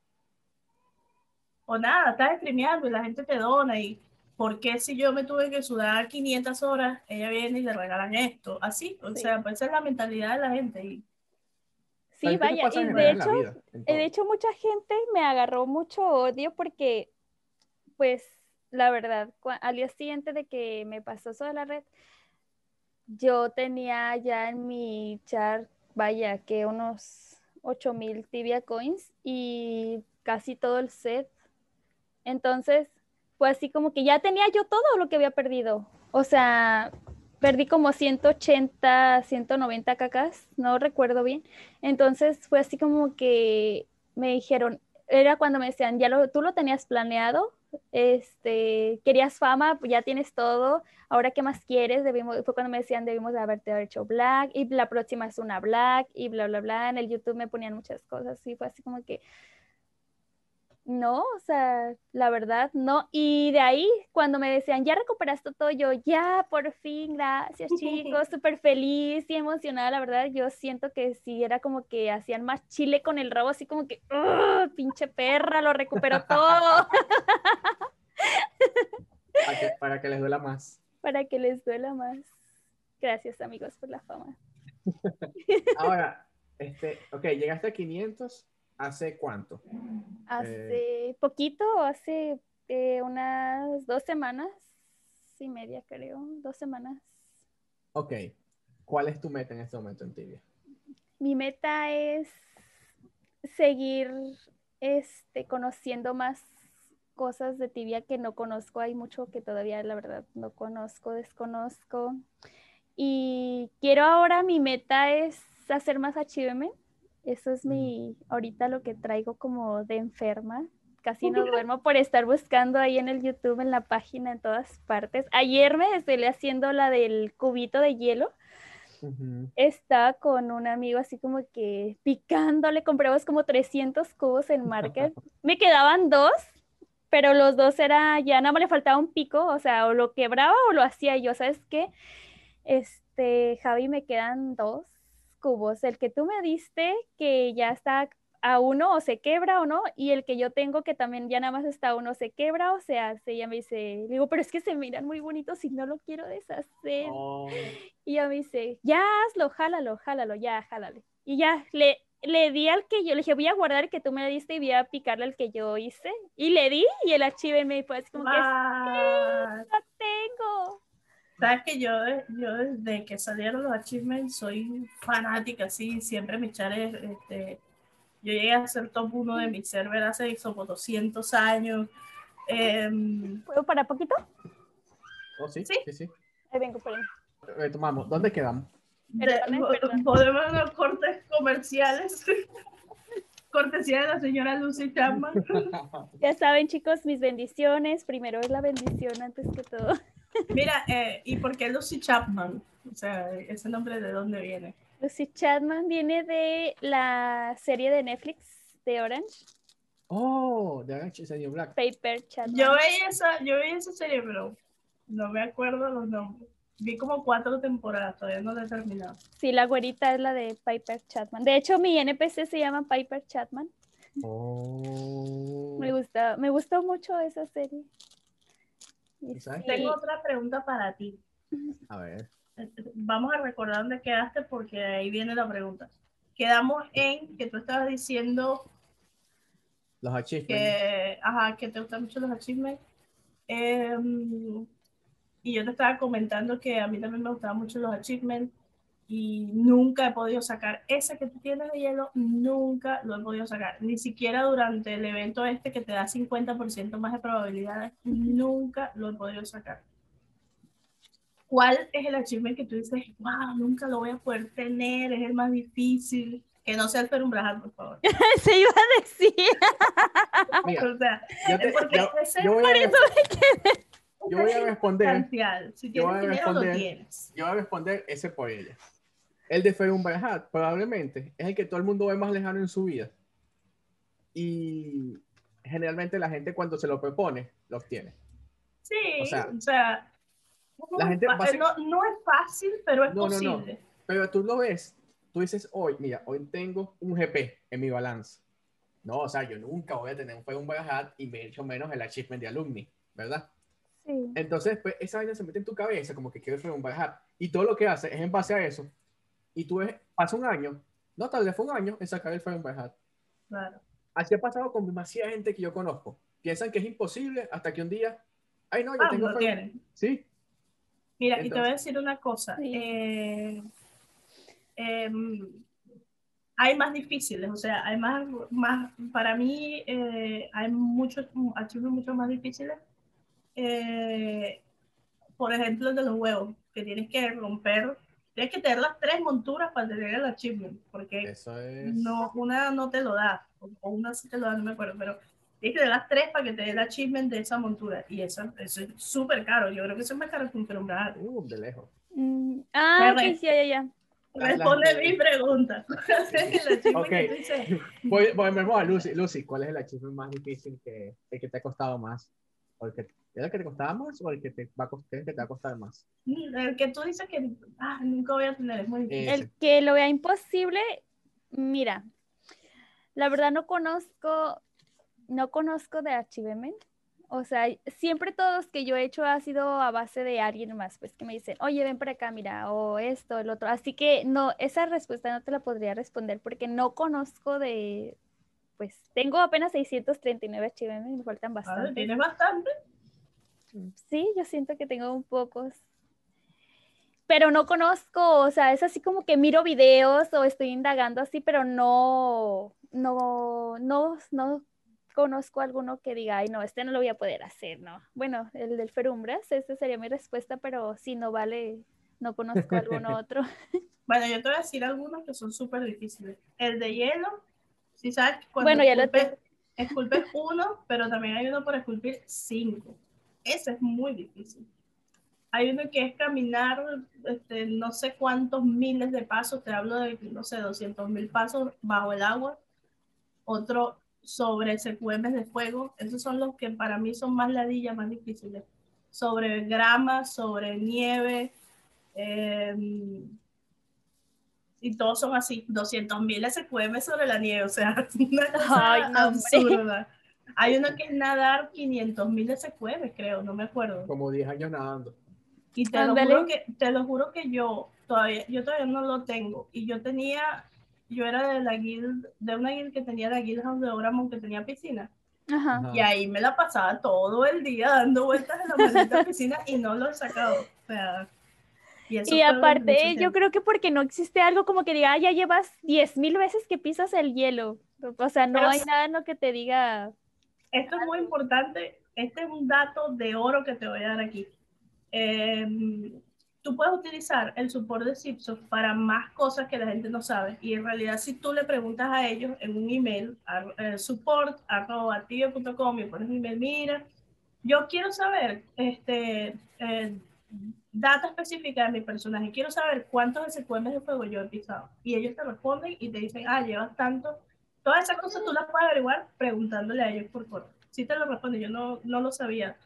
o nada, estás streameando y la gente te dona y ¿por qué si yo me tuve que sudar 500 horas, ella viene y le regalan esto? Así, o sea, pues esa es la mentalidad de la gente. Y... Sí, vaya, y de hecho, de hecho mucha gente me agarró mucho odio porque, pues, la verdad, al día siguiente de que me pasó eso de la red, yo tenía ya en mi char, vaya, que unos 8000 tibia coins y casi todo el set entonces, fue así como que ya tenía yo todo lo que había perdido. O sea, perdí como 180, 190 cacas, no recuerdo bien. Entonces fue así como que me dijeron, era cuando me decían, ya lo, tú lo tenías planeado, este, querías fama, ya tienes todo, ahora qué más quieres, debimos, fue cuando me decían, debimos de haberte hecho black, y la próxima es una black, y bla, bla, bla, en el YouTube me ponían muchas cosas, y fue así como que, no, o sea, la verdad, no. Y de ahí, cuando me decían, ya recuperaste todo, yo, ya, por fin, gracias chicos, súper feliz y emocionada, la verdad, yo siento que sí, era como que hacían más chile con el rabo, así como que, pinche perra, lo recuperó todo. para, que, para que les duela más. Para que les duela más. Gracias amigos por la fama. Ahora, este, ok, llegaste a 500 ¿Hace cuánto? Hace eh, poquito, hace eh, unas dos semanas y media, creo, dos semanas. Ok. ¿Cuál es tu meta en este momento en Tibia? Mi meta es seguir este, conociendo más cosas de Tibia que no conozco. Hay mucho que todavía, la verdad, no conozco, desconozco. Y quiero ahora, mi meta es hacer más achievement eso es mi, ahorita lo que traigo como de enferma. Casi no duermo por estar buscando ahí en el YouTube, en la página, en todas partes. Ayer me estuve haciendo la del cubito de hielo. Estaba con un amigo así como que picándole, compramos como 300 cubos en Market. me quedaban dos, pero los dos era, ya nada más le faltaba un pico, o sea, o lo quebraba o lo hacía yo, ¿sabes qué? Este, Javi, me quedan dos cubos, el que tú me diste, que ya está a uno o se quebra o no, y el que yo tengo que también ya nada más está a uno se quebra o se hace. Ella me dice, digo, pero es que se miran muy bonitos y no lo quiero deshacer. Oh. Y ella me dice, ya hazlo, jálalo, jálalo, ya, jálale. Y ya le, le di al que yo, le dije, voy a guardar el que tú me diste y voy a picarle el que yo hice. Y le di y el archivo me dijo, es como que, lo tengo. Sabes que yo, yo desde que salieron los achievements soy fanática, sí, siempre mi char este, yo llegué a ser top 1 de mi server hace como 200 años. Em, ¿Puedo parar poquito? Oh, sí, sí, sí. Ahí vengo, por Retomamos, ¿dónde quedamos? Podemos los cortes comerciales. Cortesía de la señora Lucy Chapman. ya saben, chicos, mis bendiciones. Primero es la bendición antes que todo. Mira, eh, ¿y por qué Lucy Chapman? O sea, ¿ese nombre de dónde viene? Lucy Chapman viene de la serie de Netflix de Orange. Oh, de Orange is the Black. Paper Chapman. Yo veía esa, yo veía esa serie, pero no me acuerdo los nombres. Vi como cuatro temporadas, todavía no la he terminado. Sí, la güerita es la de Piper Chapman. De hecho, mi NPC se llama Piper Chapman. Oh. Me gusta, me gustó mucho esa serie. Tengo otra pregunta para ti. A ver. Vamos a recordar dónde quedaste porque ahí viene la pregunta. Quedamos en que tú estabas diciendo los achievements. Que, ajá, que te gustan mucho los achievements. Em, y yo te estaba comentando que a mí también me gustaban mucho los achievements y nunca he podido sacar ese que tú tienes de hielo, nunca lo he podido sacar, ni siquiera durante el evento este que te da 50% más de probabilidades, nunca lo he podido sacar. ¿Cuál es el achievement que tú dices, wow, nunca lo voy a poder tener, es el más difícil? Que no sea el Ferumbrajal, por favor. Se iba a decir. o sea, yo, te, yo, voy a, yo voy a responder. Si tienes dinero, lo tienes. Yo voy a responder ese por ella. El de Ferum Barhat probablemente es el que todo el mundo ve más lejano en su vida. Y generalmente la gente cuando se lo propone, lo obtiene. Sí, o sea, la gente no, es fácil, pero es posible. Pero tú lo ves, tú dices, hoy, mira, hoy tengo un GP en mi balance. No, o sea, yo nunca voy a tener un Ferum Barhat y mucho menos el achievement de alumni, ¿verdad? Sí. Entonces, pues, esa vaina se mete en tu cabeza como que quieres Ferum Barhat. Y todo lo que hace es en base a eso y tú ves, pasa un año, no tal vez fue un año en sacar el Fire by Claro. Así ha pasado con demasiada gente que yo conozco. Piensan que es imposible hasta que un día, ay no, yo ah, tengo lo tienen. Sí. Mira, y te voy a decir una cosa. Eh, em, hay más difíciles, o sea, hay más, más para mí eh, hay muchos archivos mucho más difíciles. Eh, por ejemplo, el de los huevos, que tienes que romper tienes que tener las tres monturas para tener el achievement, porque Eso es. no, una no te lo da, o o una sí te lo da, no me acuerdo, pero tienes que tener las tres para que te dé el achievement de esa montura, y eso, eso es súper caro, yo creo que eso es más caro que un celular. Uh, de lejos. Mm, ah, Perre. sí, ya, ya. Responde mi pregunta. el achievement Ok. que tú dices, Voy, volvemos a Lucy. Lucy, ¿cuál es el achievement más difícil que, el que te ha costado más? ¿O el que, ¿Es el que te costaba más o el que te va a costar, el que te va a costar más? "Mm, el que tú dices que ah, nunca voy a tener, es muy difícil. El que lo vea imposible, mira, la verdad no conozco, no conozco de Achievement. O sea, siempre todos que yo he hecho ha sido a base de alguien más, pues que me dicen, oye, ven para acá, mira, o esto, el otro. Así que no, esa respuesta no te la podría responder porque no conozco de, pues tengo apenas 639 Achievement, me faltan bastante. Tienes bastante. Sí, yo siento que tengo un pocos. Pero no conozco, o sea, es así como que miro videos o estoy indagando así, pero no, no, no, no conozco alguno que diga, ay, no, este no lo voy a poder hacer, ¿no? Bueno, el del Ferumbras, esa sería mi respuesta, pero si no vale, no conozco alguno otro. Bueno, yo te voy a decir algunos que son súper difíciles. El de hielo, si sabes, cuando Bueno, ya lo esculpes, esculpes uno, pero también hay uno por esculpir cinco. Ese es muy difícil. Hay uno que es caminar este, no sé cuántos miles de pasos, te hablo de, no sé, 200 mil pasos bajo el agua. Otro sobre secuemes de fuego. Esos son los que para mí son más ladillas, más difíciles. Sobre grama, sobre nieve. em, y todos son así, 200 mil SQM sobre la nieve, o sea, una cosa Ay, absurda. Hay uno que es nadar 500 mil SQM, creo, no me acuerdo. Como 10 años nadando. Y te lo, juro que, te lo juro que yo todavía, yo todavía no lo tengo. Y yo tenía, yo era de la guild, de una guild que tenía la guild house de Oramon que tenía piscina. Ajá. Y ahí me la pasaba todo el día dando vueltas en la maldita piscina y no lo he sacado. O sea, y, Y aparte, yo creo que porque no existe algo como que diga, "Ah, ya llevas 10 mil veces que pisas el hielo. O sea, no Pero hay nada en lo que te diga, Esto es muy importante. Este es un dato de oro que te voy a dar aquí. Eh, tú puedes utilizar el support de Zipsoft para más cosas que la gente no sabe. Y en realidad, si tú le preguntas a ellos en un email, eh, support arroba tibia.com y pones un email, mira, yo quiero saber este, eh, data específica de mi personaje, quiero saber cuántos SQM de fuego yo he pisado. Y ellos te responden y te dicen, ah, llevas tanto. Todas esas cosas tú las puedes averiguar preguntándole a ellos por correo. Sí te lo responden, yo no, no lo sabía.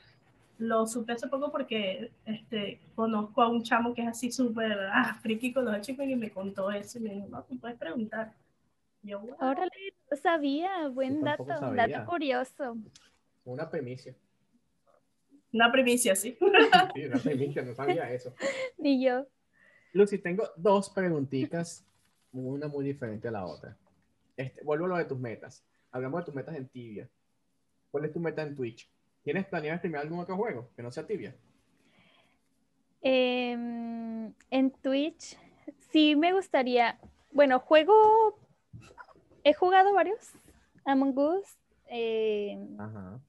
Lo supe hace poco porque este, conozco a un chamo que es así súper ah, friki con los achievements y me contó eso y me dijo, no, tú puedes preguntar. Yo, "Wow". órale, sabía, buen dato, sabía. dato curioso. Una primicia. una primicia, sí. Sí, una primicia, no sabía eso. Ni yo. Lucy, tengo dos preguntitas, una muy diferente a la otra. Este, vuelvo a lo de tus metas. Hablamos de tus metas en Tibia. ¿Cuál es tu meta en Twitch? ¿Tienes planeado streamear algún otro juego que no sea Tibia? Em, en Twitch, sí me gustaría, bueno, juego, he jugado varios, Among Us, em, Ajá.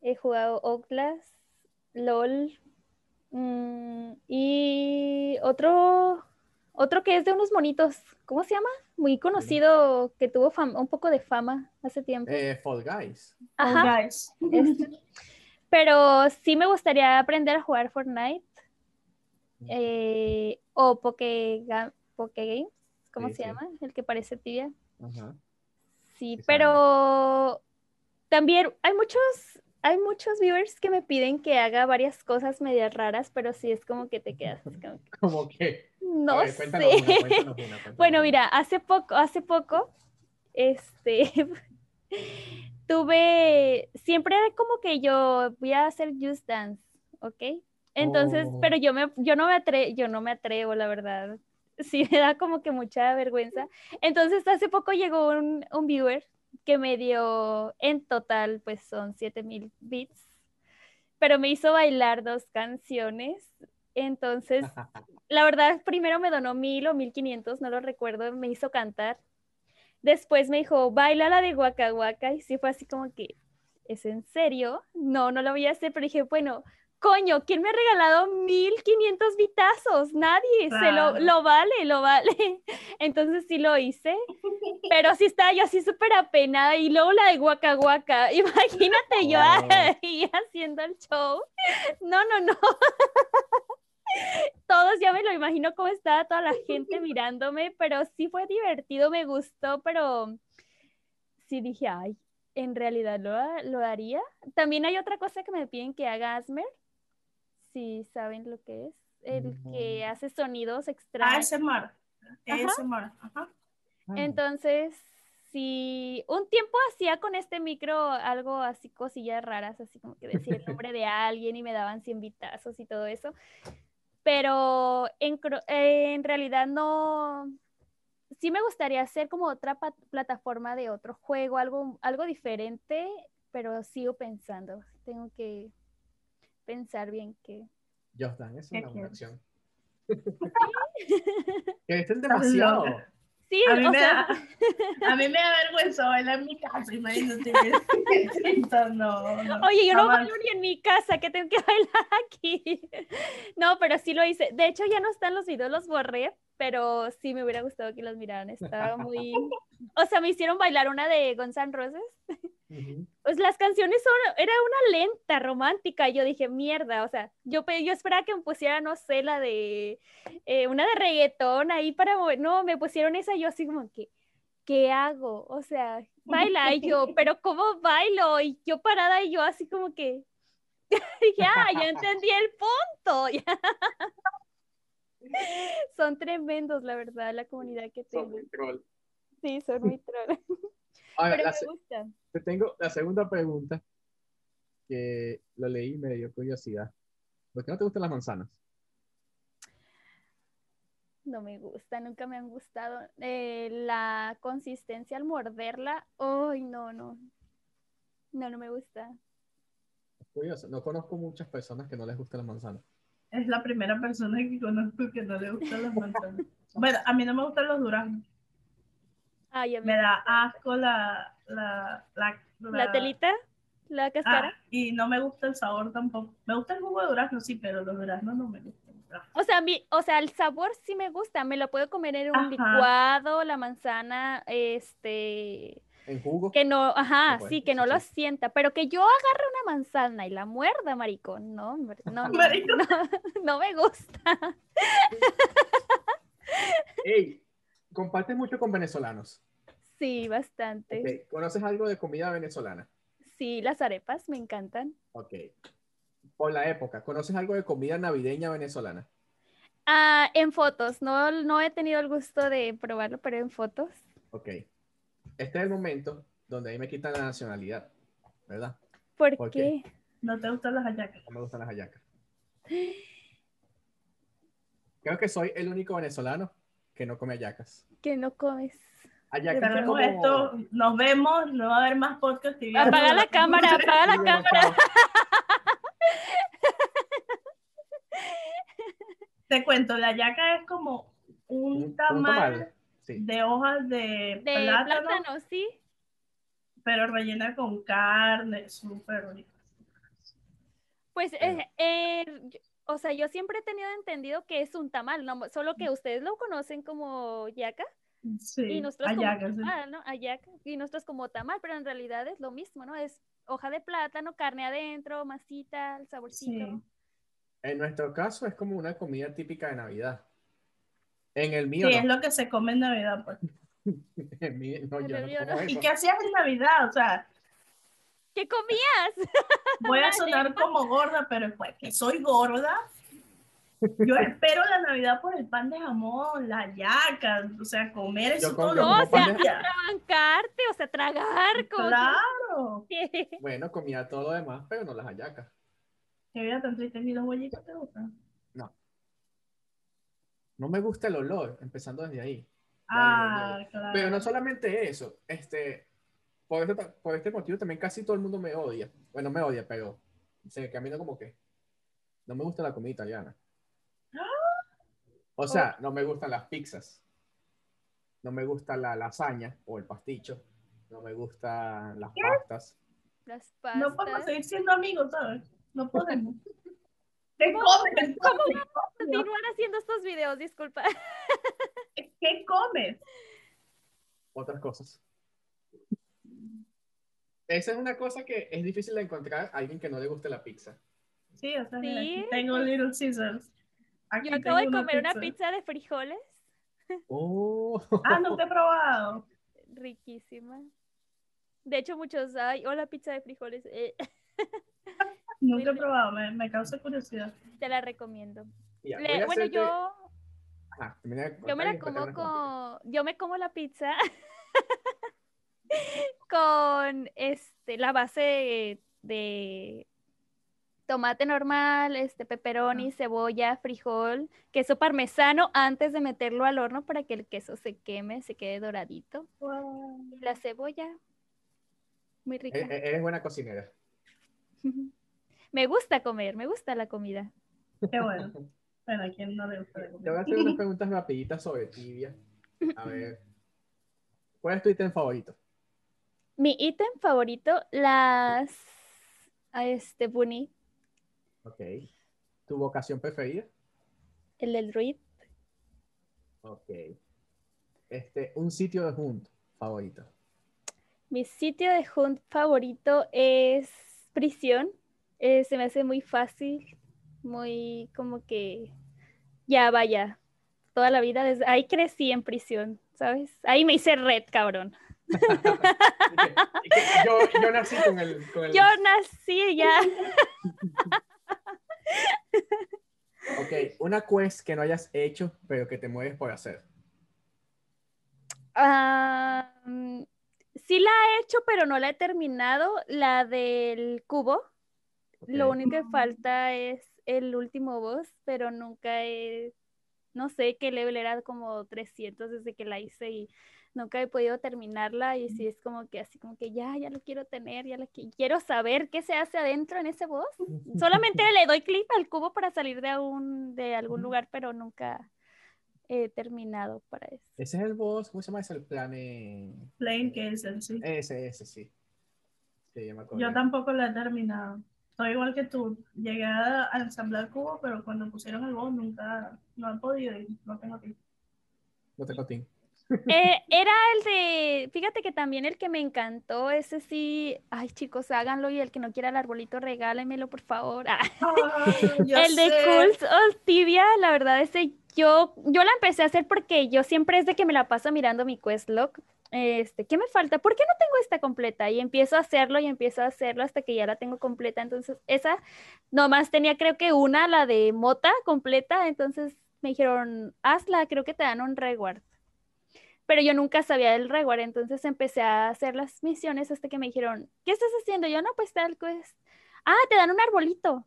he jugado Outlast, LOL, mm, y otro, otro que es de unos monitos, ¿cómo se llama? Muy conocido, que tuvo fam- un poco de fama hace tiempo. Eh, Fall Guys. Ajá, guys. este. Pero sí me gustaría aprender a jugar Fortnite eh, o Poke, Ga- Poke Games, ¿cómo Sí, se sí. llama? El que parece tibia. Ajá. Sí, Sí, pero también hay muchos, hay muchos viewers que me piden que haga varias cosas medias raras, pero sí es como que te quedas como que, Como que. No ver, sé. cuéntanos una, cuéntanos una, cuéntanos Bueno, una. mira, hace poco, hace poco, este, tuve, siempre era como que yo voy a hacer Just Dance, ¿ok? Entonces, Oh. pero yo me, yo no me atre, yo no me atrevo, la verdad. Sí, me da como que mucha vergüenza. Entonces, hace poco llegó un, un viewer que me dio, en total, pues son 7000 bits, pero me hizo bailar dos canciones. Entonces, la verdad, primero me donó mil o mil quinientos, no lo recuerdo, me hizo cantar. Después me dijo, baila la de Waka Waka, y sí fue así como que, ¿es en serio? No, no lo voy a hacer, pero dije, bueno, coño, ¿quién me ha regalado 1500 vitazos? Nadie, se lo, lo vale, lo vale. Entonces sí lo hice, pero sí estaba yo así súper apenada y luego la de Guaca Guaca, imagínate yo ahí haciendo el show. No, no, no. Todos ya me lo imagino cómo estaba toda la gente mirándome, pero sí fue divertido, me gustó, pero sí dije, ay, en realidad lo, lo haría. También hay otra cosa que me piden que haga Asmer, si saben lo que es, el que No. hace sonidos extraños. ASMR. ASMR. Ajá. Ah, Entonces, si un tiempo hacía con este micro algo así, cosillas raras, así como que decía el nombre de alguien y me daban 100 vitazos y todo eso. Pero en, en realidad no. Sí me gustaría hacer como otra plataforma de otro juego, algo, algo diferente, pero sigo pensando. Tengo que pensar bien que. Jordan, es ¿Qué una buena opción. que estén demasiado. Sí, A mí, o me sea, da, a mí me da vergüenza bailar en mi casa, imagínate. No, no, Oye, yo no jamás. bailo ni en mi casa, que tengo que bailar aquí. No, pero sí lo hice. De hecho, ya no están los videos, los borré, pero sí me hubiera gustado que los miraran. Estaba muy... O sea, me hicieron bailar una de Guns N' Roses. Pues las canciones son... Era una lenta, romántica. Y yo dije, mierda, o sea, yo, yo esperaba que me pusiera, no sé, la de... eh, una de reggaetón ahí para... mover- No, me pusieron esa yo así como que... ¿Qué hago? O sea, baila y yo, pero ¿cómo bailo? Y yo parada y yo así como que, ya, ya entendí el punto. ya. Son tremendos, la verdad, la comunidad que Son tengo. muy troll. Sí, son muy troll. Ahora, Pero la me gusta. te tengo la segunda pregunta que lo leí y me dio curiosidad. ¿Por qué no te gustan las manzanas? No me gusta, nunca me han gustado. Eh, la consistencia al morderla, ¡ay, no, no! No, no me gusta. Es curioso. No conozco muchas personas que no les gustan las manzanas. Es la primera persona que conozco que no le gustan las manzanas. Bueno, a mí no me gustan los duraznos. Ay, a mí Me da asco la, la, la, ¿La telita? ¿La Ah, cáscara? y no me gusta el sabor tampoco. Me gusta el jugo de durazno, sí, pero los duraznos no me gustan. Ah, O sea, mí- o sea, el sabor sí me gusta, me lo puedo comer en un Ajá. licuado, la manzana, este, En jugo. que no, ajá, pues, sí, que no sí, lo sienta, pero que yo agarre una manzana y la muerda, maricón, no, hombre, no, no, Maricón. no, no me gusta. Ey, compartes mucho con venezolanos. Sí, bastante. ¿Conoces algo de comida venezolana? Sí, las arepas me encantan. Ok. Por la época, ¿conoces algo de comida navideña venezolana? Ah, en fotos, no, no he tenido el gusto de probarlo, pero en fotos. Ok. Este es el momento donde ahí me quitan la nacionalidad, ¿verdad? ¿Por, ¿Por qué? qué? No te gustan las hallacas. No me gustan las hallacas. Creo que soy el único venezolano que no come hallacas. Que no comes. Es como... esto, nos vemos, no va a haber más podcast. y Apaga la cámara, apaga la cámara. Te cuento, la hallaca es como un Un- un tamal Sí. de hojas de, De plátano, plátano, sí. pero rellena con carne, súper rico. Pues, eh, eh, o sea, yo siempre he tenido entendido que es un tamal, no, solo que ustedes lo conocen como yaca Sí, y nosotros como sí. tamal, ¿no? Hallaca, y nosotros como tamal, pero en realidad es lo mismo, ¿no? Es hoja de plátano, carne adentro, masita, el saborcito. Sí. En nuestro caso es como una comida típica de Navidad. En el mío Sí, es lo que se come en Navidad. Pues. En mi- no, En yo el no mío como no. ¿Y qué hacías en Navidad? O sea, ¿Qué comías? voy a sonar como gorda, pero pues que soy gorda. Yo espero la Navidad por el pan de jamón, las hallacas, o sea, comer eso los como o sea, pan de- días. Bancarte, o sea, tragar, Claro. que- Bueno, comía todo lo demás, pero no las hallacas. Qué vida tan triste. ¿Y los bollitos te gustan? No me gusta el olor, empezando desde ahí. Ah, claro. Pero no solamente eso, este, por, este, por este motivo también casi todo el mundo me odia. Bueno, me odia, pero se camina como que no me gusta la comida italiana. O sea, no me gustan las pizzas. No me gusta la lasaña o el pasticho. No me gustan las pastas. las No podemos pastas. seguir siendo amigos, ¿sabes? No podemos. ¿Qué ¿Cómo- comes? cómo ¿Qué vamos a continuar haciendo estos videos? Disculpa. ¿Qué comes? Otras cosas. Esa es una cosa que es difícil de encontrar a alguien que no le guste la pizza. Sí, o sea, mira, Sí. aquí tengo Little Caesars. Aquí Yo acabo de comer una pizza de frijoles. Oh. Ah, nunca he probado. Riquísima. De hecho, muchos, ay, hola pizza de frijoles. eh, Nunca he probado, me, me causa curiosidad. te la recomiendo. Ya, Le- bueno, hacerte- yo, Ajá, yo me la como con, yo me como la pizza con este la base de, tomate normal, este pepperoni, cebolla, frijol, queso parmesano antes de meterlo al horno para que el queso se queme, se quede doradito. Y la cebolla, muy rica. E- e- Eres buena cocinera. Me gusta comer, me gusta la comida. Qué bueno. Bueno, ¿a quién no le gusta la Te voy comida? a hacer unas preguntas rapiditas sobre tibia. A ver. ¿Cuál es tu ítem favorito? Mi ítem favorito, las este bunny, Ok. ¿Tu vocación preferida? el del druid. Ok. Este, un sitio de junto favorito. Mi sitio de hunt favorito es prisión. Eh, se me hace muy fácil, muy como que ya vaya, toda la vida. Desde... Ahí crecí en prisión, ¿sabes? Ahí me hice red, cabrón. Yo, yo nací con el. Con el... Yo nací ya. Ok, una quest que no hayas hecho, pero que te mueres por hacer. Sí la he hecho, pero no la he terminado. La del cubo. Lo único que falta es el último boss, pero nunca he, no sé qué level era como 300 desde que la hice y nunca he podido terminarla y sí es como que así como que ya, ya lo quiero tener, ya lo qui- quiero saber qué se hace adentro en ese boss. Solamente le doy clic al cubo para salir de, un, de algún lugar, pero nunca he terminado para eso. Ese es el boss, ¿cómo se llama? Es el plane. Plain que es el sí. Ese, ese, sí. Me. Yo tampoco la he terminado. Soy igual que tú. Llegué a, a ensamblar cubo, pero cuando pusieron el boss nunca, no he podido y no tengo tiempo. No te cotín. Eh, era el de, fíjate que también el que me encantó, ese sí, ay chicos, háganlo y el que no quiera el arbolito, regálenmelo por favor. Ah, el de. Cools of Tibia, la verdad, ese yo, yo la empecé a hacer porque yo siempre es de que me la paso mirando mi quest log. Este, ¿qué me falta? ¿Por qué no tengo esta completa? Y empiezo a hacerlo y empiezo a hacerlo hasta que ya la tengo completa. Entonces, esa nomás tenía creo que una, la de Mota completa. Entonces me dijeron, hazla, creo que te dan un reward pero yo nunca sabía del reward, entonces empecé a hacer las misiones hasta que me dijeron, ¿qué estás haciendo? Yo no, pues tal quest. Ah, te dan un arbolito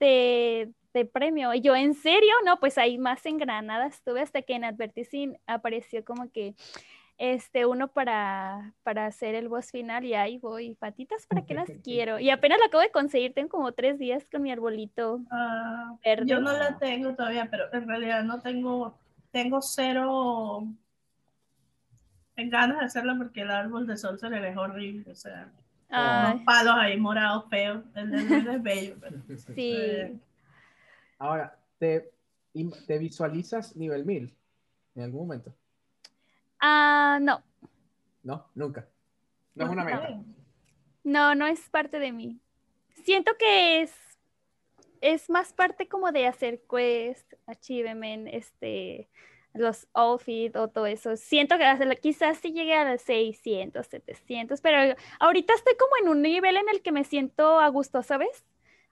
de, de premio. Y yo, ¿en serio? No, pues ahí más engranada estuve hasta que en Advertising apareció como que este uno para, para hacer el boss final y ahí voy, patitas, ¿para qué las quiero? Y apenas lo acabo de conseguir, tengo como tres días con mi arbolito Ah, verde. yo no la tengo todavía, pero en realidad no tengo, tengo cero en ganas de hacerla porque el árbol de sol se le ve horrible, o sea, Ay, unos palos ahí morados feos, el de es bello, pero sí. eh, Ahora, ¿te, im- ¿te visualizas nivel 1000 en algún momento? Ah, no, No, nunca. No es una meta. No, no es parte de mí. Siento que es, es más parte como de hacer quest, achievement, este, los outfits o todo eso. Siento que quizás sí llegue a los 600, 700, pero ahorita estoy como en un nivel en el que me siento a gusto, ¿sabes?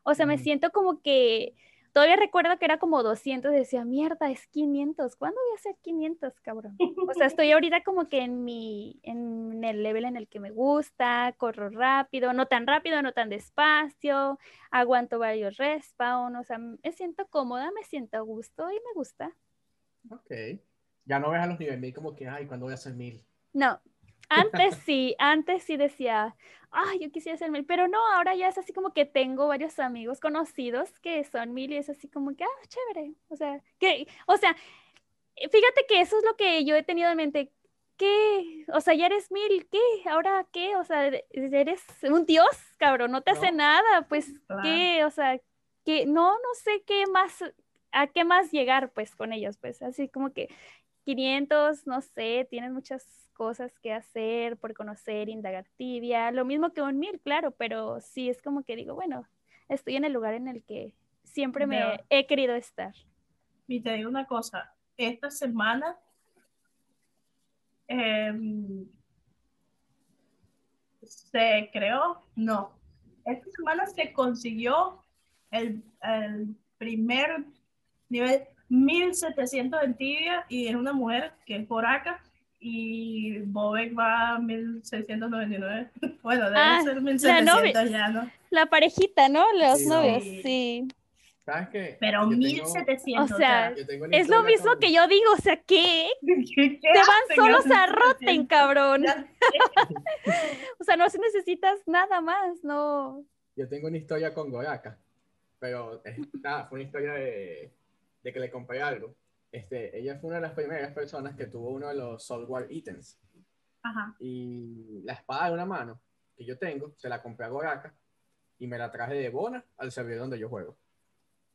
O sea, me siento como que todavía recuerdo que era como 200, decía, mierda, es 500, ¿cuándo voy a hacer 500, cabrón? O sea, estoy ahorita como que en mi, en el level en el que me gusta, corro rápido, no tan rápido, no tan despacio, aguanto varios respawn, o sea, me siento cómoda, me siento a gusto y me gusta. Ok. Ya no ves a los nivel 1000 como que, ay, ¿cuándo voy a hacer 1000? No, antes sí, antes sí decía, ay, yo quisiera ser mil, pero no, ahora ya es así como que tengo varios amigos conocidos que son mil y es así como que, ah, chévere, o sea, que, o sea, fíjate que eso es lo que yo he tenido en mente, ¿qué? O sea, ya eres mil, ¿qué? ¿Ahora qué? O sea, eres un dios, cabrón, no te hace nada, pues, Claro. ¿qué? O sea, que no, no sé qué más, a qué más llegar pues con ellos, pues así como que 500, no sé, tienes muchas cosas que hacer por conocer, indagar tibia, lo mismo que un mil, claro, pero sí es como que digo, bueno, estoy en el lugar en el que siempre me he querido estar. Y te digo una cosa, esta semana em, se creó, no, esta semana se consiguió el, el primer nivel 1700 en tibia y es una mujer que es por acá y Bobek va a 1699. Bueno, debe ah, ser 1700 ya, ¿no? La parejita, ¿no? Los novios, sí. ¿Sabes qué? Pero 1700. O sea, es lo mismo que yo digo, o sea, ¿qué? ¿Qué, Te van solos a Rotten, cabrón. o sea, no necesitas nada más, no. Yo tengo una historia con Goraka, pero fue una historia de, de que le compré algo este, ella fue una de las primeras personas que tuvo uno de los Soulware Items. Ajá. Y la espada de una mano que yo tengo, se la compré a Goraka y me la traje de Bona al servidor donde yo juego.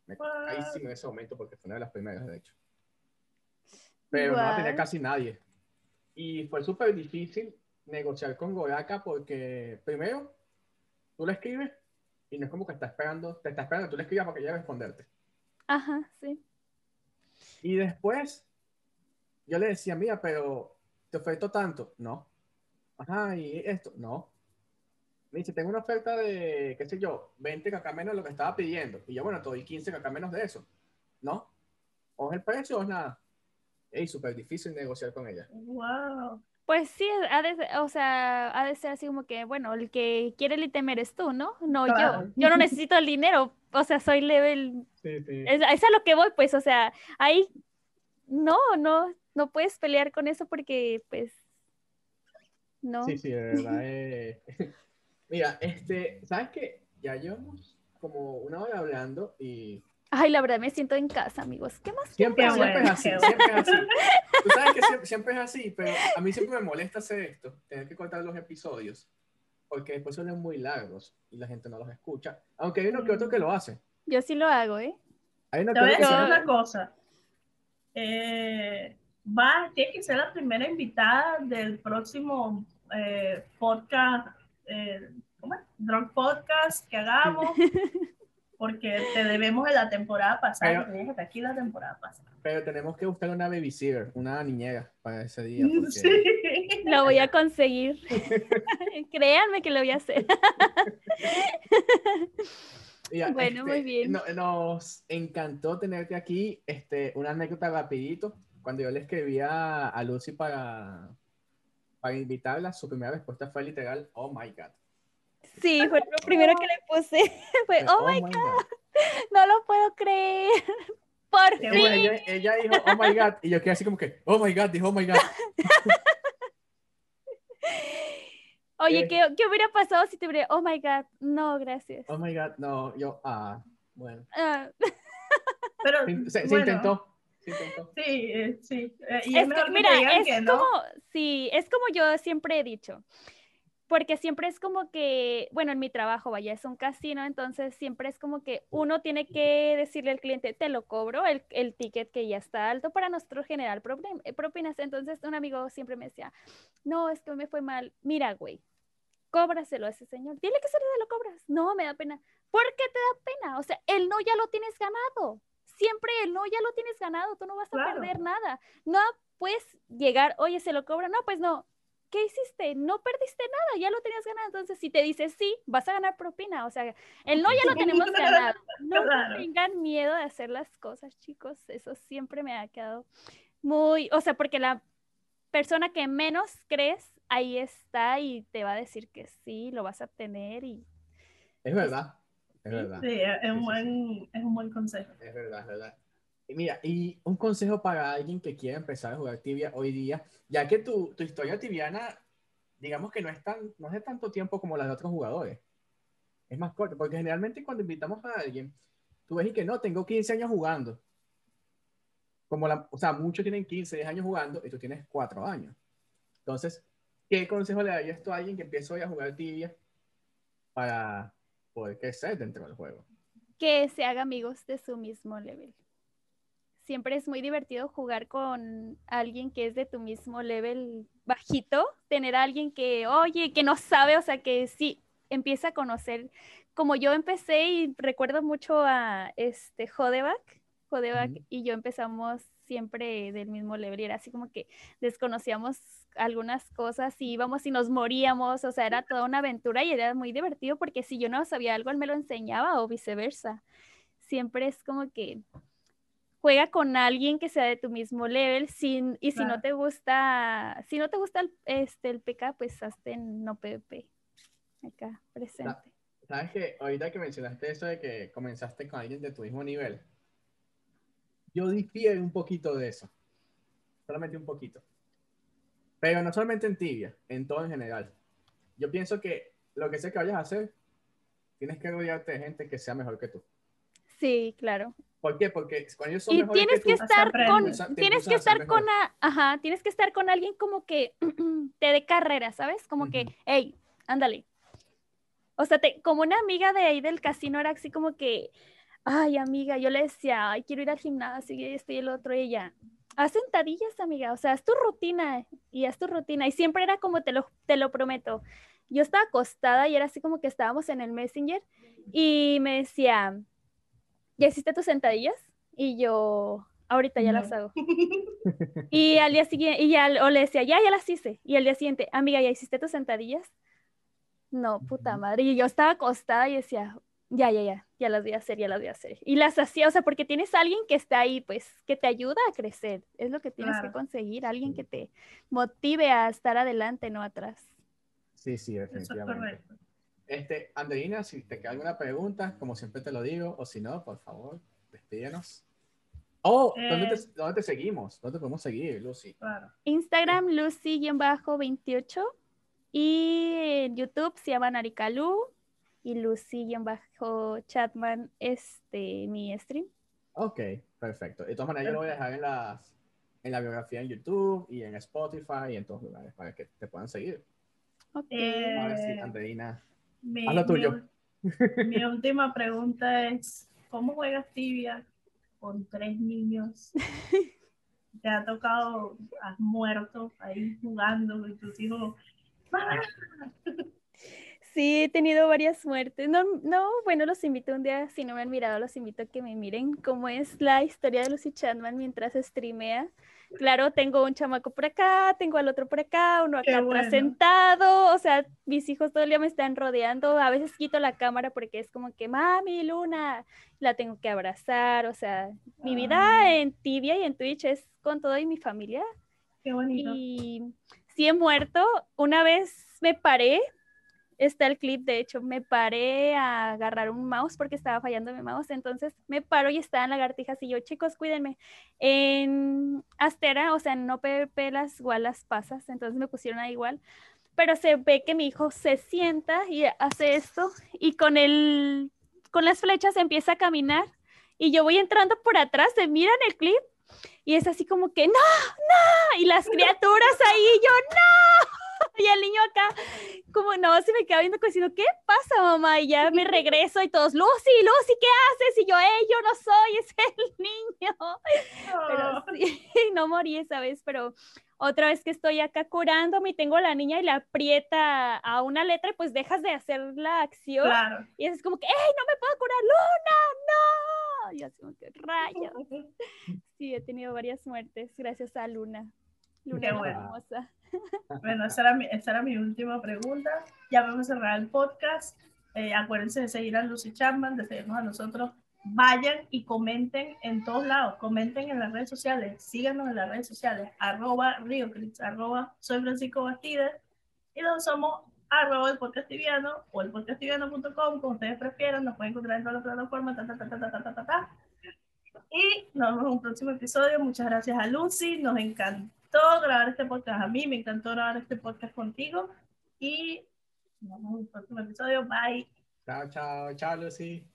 Me caí en ese momento porque fue una de las primeras, de hecho. Pero no tenía casi nadie. Y fue súper difícil negociar con Goraka porque, primero, tú le escribes y no es como que está esperando, te está esperando, tú le escribas para que ella responderte. Ajá, sí. Y después, yo le decía, mira, pero te oferto tanto. No. Ajá, y esto, no. Me dice, tengo una oferta de, qué sé yo, 20 caca menos de lo que estaba pidiendo. Y yo, bueno, te doy 15 caca menos de eso. No. O es el precio o es nada. Es súper difícil negociar con ella. Wow. Pues sí, ha de, o sea, ha de ser así como que, bueno, el que quiere el ítem eres tú, ¿no? No yo. Yo no necesito el dinero, o sea, soy level. Sí, sí. Es, es, a lo que voy, pues, o sea, ahí no, no, no puedes pelear con eso porque, pues, no. Sí, sí, de verdad. Eh... Mira, este, ¿sabes qué? Ya llevamos como una hora hablando y Ay, la verdad me siento en casa, amigos. ¿Qué más? Siempre, siempre es así, siempre es así. Tú sabes que siempre, es así, pero a mí siempre me molesta hacer esto, tener que cortar los episodios, porque después son muy largos y la gente no los escucha, aunque hay uno que otro que lo hace. Yo sí lo hago, ¿eh? Hay uno Te voy a decir una cosa. Eh, va, tiene que ser la primera invitada del próximo eh, podcast, eh, ¿cómo es? Drunk Podcast que hagamos. porque te debemos de la temporada pasada, pero, que aquí la temporada pasada. Pero tenemos que buscar una babysitter, una niñera para ese día. Sí. Lo voy a conseguir. Créanme que lo voy a hacer. bueno, muy este, bien. nos encantó tenerte aquí. Este, una anécdota rapidito. Cuando yo le escribía a Lucy para, para invitarla, su primera respuesta fue literal, oh my God. Sí, fue lo primero que le puse. Fue, oh, oh my God. no lo puedo creer. Por fin. ella, dijo, oh my God. Y yo quedé así como que, oh my God, dijo, oh my God. Oye, eh. ¿qué, ¿qué, hubiera pasado si te hubiera, oh my God? No, gracias. Oh my God, no, yo, ah, bueno. Ah. Pero, se, intentó. Sí, eh, sí. Eh, y es, que, mira, es como, sí, es como yo siempre he dicho porque siempre es como que, bueno, en mi trabajo, vaya, es un casino, entonces siempre es como que uno tiene que decirle al cliente, te lo cobro, el, el ticket que ya está alto para nuestro general eh, propinas. Entonces un amigo siempre me decía, no, es que me fue mal, mira, güey, cóbraselo a ese señor, dile que se lo cobras. No, me da pena. ¿Por qué te da pena? O sea, el no ya lo tienes ganado. Siempre el no ya lo tienes ganado, tú no vas a perder nada. No puedes llegar, oye, se lo cobra, no, pues no, ¿qué hiciste? No perdiste nada, ya lo tenías ganado. Entonces, si te dices sí, vas a ganar propina. O sea, el no ya lo tenemos ganado. No tengan miedo de hacer las cosas, chicos. Eso siempre me ha quedado muy, o sea, porque la persona que menos crees ahí está y te va a decir que sí, lo vas a obtener y... Es verdad, es verdad. Sí, es, un, buen, es un buen consejo. Es verdad, es verdad. Mira, y un consejo para alguien que quiera empezar a jugar tibia hoy día, ya que tu, tu historia tibiana, digamos que no es, tan, no es de tanto tiempo como la de otros jugadores. Es más corto, porque generalmente cuando invitamos a alguien, tú ves y que no, tengo 15 años jugando. Como la, o sea, muchos tienen 15, 10 años jugando y tú tienes 4 años. Entonces, ¿qué consejo le darías tú a alguien que empieza hoy a jugar tibia para poder crecer dentro del juego? que se haga amigos de su mismo level. Siempre es muy divertido jugar con alguien que es de tu mismo level bajito, tener a alguien que, oye, que no sabe, o sea, que sí empieza a conocer, como yo empecé y recuerdo mucho a este Jodeback, Jodeback y yo empezamos siempre del mismo level y era así como que desconocíamos algunas cosas y íbamos y nos moríamos, o sea, era toda una aventura y era muy divertido porque si yo no sabía algo, él me lo enseñaba o viceversa. Siempre es como que juega con alguien que sea de tu mismo level sin, y si no te gusta, si no te gusta el, este, el PK, pues hazte en no PvP. Acá, presente. Sabes que ahorita que mencionaste eso de que comenzaste con alguien de tu mismo nivel, yo difiero un poquito de eso. Solamente un poquito. Pero no solamente en tibia, en todo en general. Yo pienso que lo que sea que vayas a hacer, tienes que rodearte de gente que sea mejor que tú. Sí, claro. ¿Por qué? Porque cuando ellos son y mejores tienes que, que, tú, estar con te tienes que estar con a- ajá, tienes que estar con alguien como que te dé carrera, ¿sabes? Como que, Ujú. hey, ándale. O sea, te, como una amiga de ahí del casino era así como que, ay, amiga, yo le decía, ay, quiero ir al gimnasio y esto y el otro, y ella, haz sentadillas, amiga, o sea, haz tu rutina y haz tu rutina. Y siempre era como te lo, te lo prometo. Yo estaba acostada y era así como que estábamos en el Messenger y me decía, ¿ya hiciste tus sentadillas? Y yo, ahorita ya las hago. Y al día siguiente, y ya, o le decía, ya, ya las hice. Y al día siguiente, amiga, ¿ya hiciste tus sentadillas? No, puta madre. Y yo estaba acostada y decía, ya, ya, ya, ya las voy a hacer, ya las voy a hacer. Y las hacía, o sea, porque tienes a alguien que está ahí, pues, que te ayuda a crecer. Es lo que tienes que conseguir, alguien que te motive a estar adelante, no atrás. Sí, sí, Eso es definitivamente. correcto. Este, Andreina, si te queda alguna pregunta, como siempre te lo digo, o si no, por favor, despídenos. Oh, ¿dónde, Eh. te, dónde te seguimos? ¿Dónde te podemos seguir, Lucy? Claro. Instagram, Lucy-28. Y en YouTube se llama Narikalu. Y Lucy-Chatman, este, mi stream. Ok, perfecto. De todas maneras, yo lo voy a dejar en, las, en la biografía en YouTube y en Spotify y en todos lugares para que te puedan seguir. Ok. Eh, Ahora sí, Andreina. Mi, mi última pregunta es, ¿cómo juegas tibia con tres niños? ¿Te ha tocado, has muerto ahí jugando y tus hijos? Sí, he tenido varias muertes. No, no, bueno, los invito un día, si no me han mirado, los invito a que me miren cómo es la historia de Lucy Chatman mientras streamea. Claro, tengo un chamaco por acá, tengo al otro por acá, uno acá atrás bueno. sentado, o sea, mis hijos todo el día me están rodeando, a veces quito la cámara porque es como que, mami, Luna, la tengo que abrazar, o sea, mi vida Ah. en Tibia y en Twitch es con todo y mi familia. Qué bonito. Y sí he muerto. Una vez me paré, está el clip, de hecho, me paré a agarrar un mouse porque estaba fallando mi mouse. Entonces me paro y estaban lagartijas y yo, chicos, cuídenme. En Astera, o sea, no PvP las igual las pasas, entonces me pusieron ahí igual. Pero se ve que mi hijo se sienta y hace esto y con el con las flechas empieza a caminar y yo voy entrando por atrás, se mira en el clip y es así como que no, no, y las criaturas ahí, y yo no, y el niño acá, como no, se me queda viendo como diciendo, ¿qué pasa, mamá? Y ya me regreso y todos, Lucy, Lucy, ¿qué haces? Y yo, eh, yo no soy, es el niño. Pero sí, no morí esa vez, pero otra vez que estoy acá curándome y tengo a la niña y le aprieta a una letra y pues dejas de hacer la acción claro. y es como que, ¡ey, no me puedo curar, Luna! ¡No! Y así como que, rayos. Sí, he tenido varias muertes gracias a Luna. Luna bueno. hermosa. Bueno, esa era, mi, esa era, mi, última pregunta. Ya vamos a cerrar el podcast. Eh, acuérdense de seguir a Lucy Chapman, de seguirnos a nosotros. Vayan y comenten en todos lados. Comenten en las redes sociales. Síganos en las redes sociales. Arroba RioCrits, arroba Soy Francisco Bastides. Y nosotros somos arroba el podcastiviano o el podcastiviano.com, como ustedes prefieran. Nos pueden encontrar en todas las plataformas. Ta, ta, ta, ta, ta, ta, ta, Y nos vemos en un próximo episodio. Muchas gracias a Lucy. Nos encanta encantó grabar este podcast. A mí me encantó grabar este podcast contigo. Y nos vemos en un próximo episodio. Bye. Chao, chao, chao, Lucy.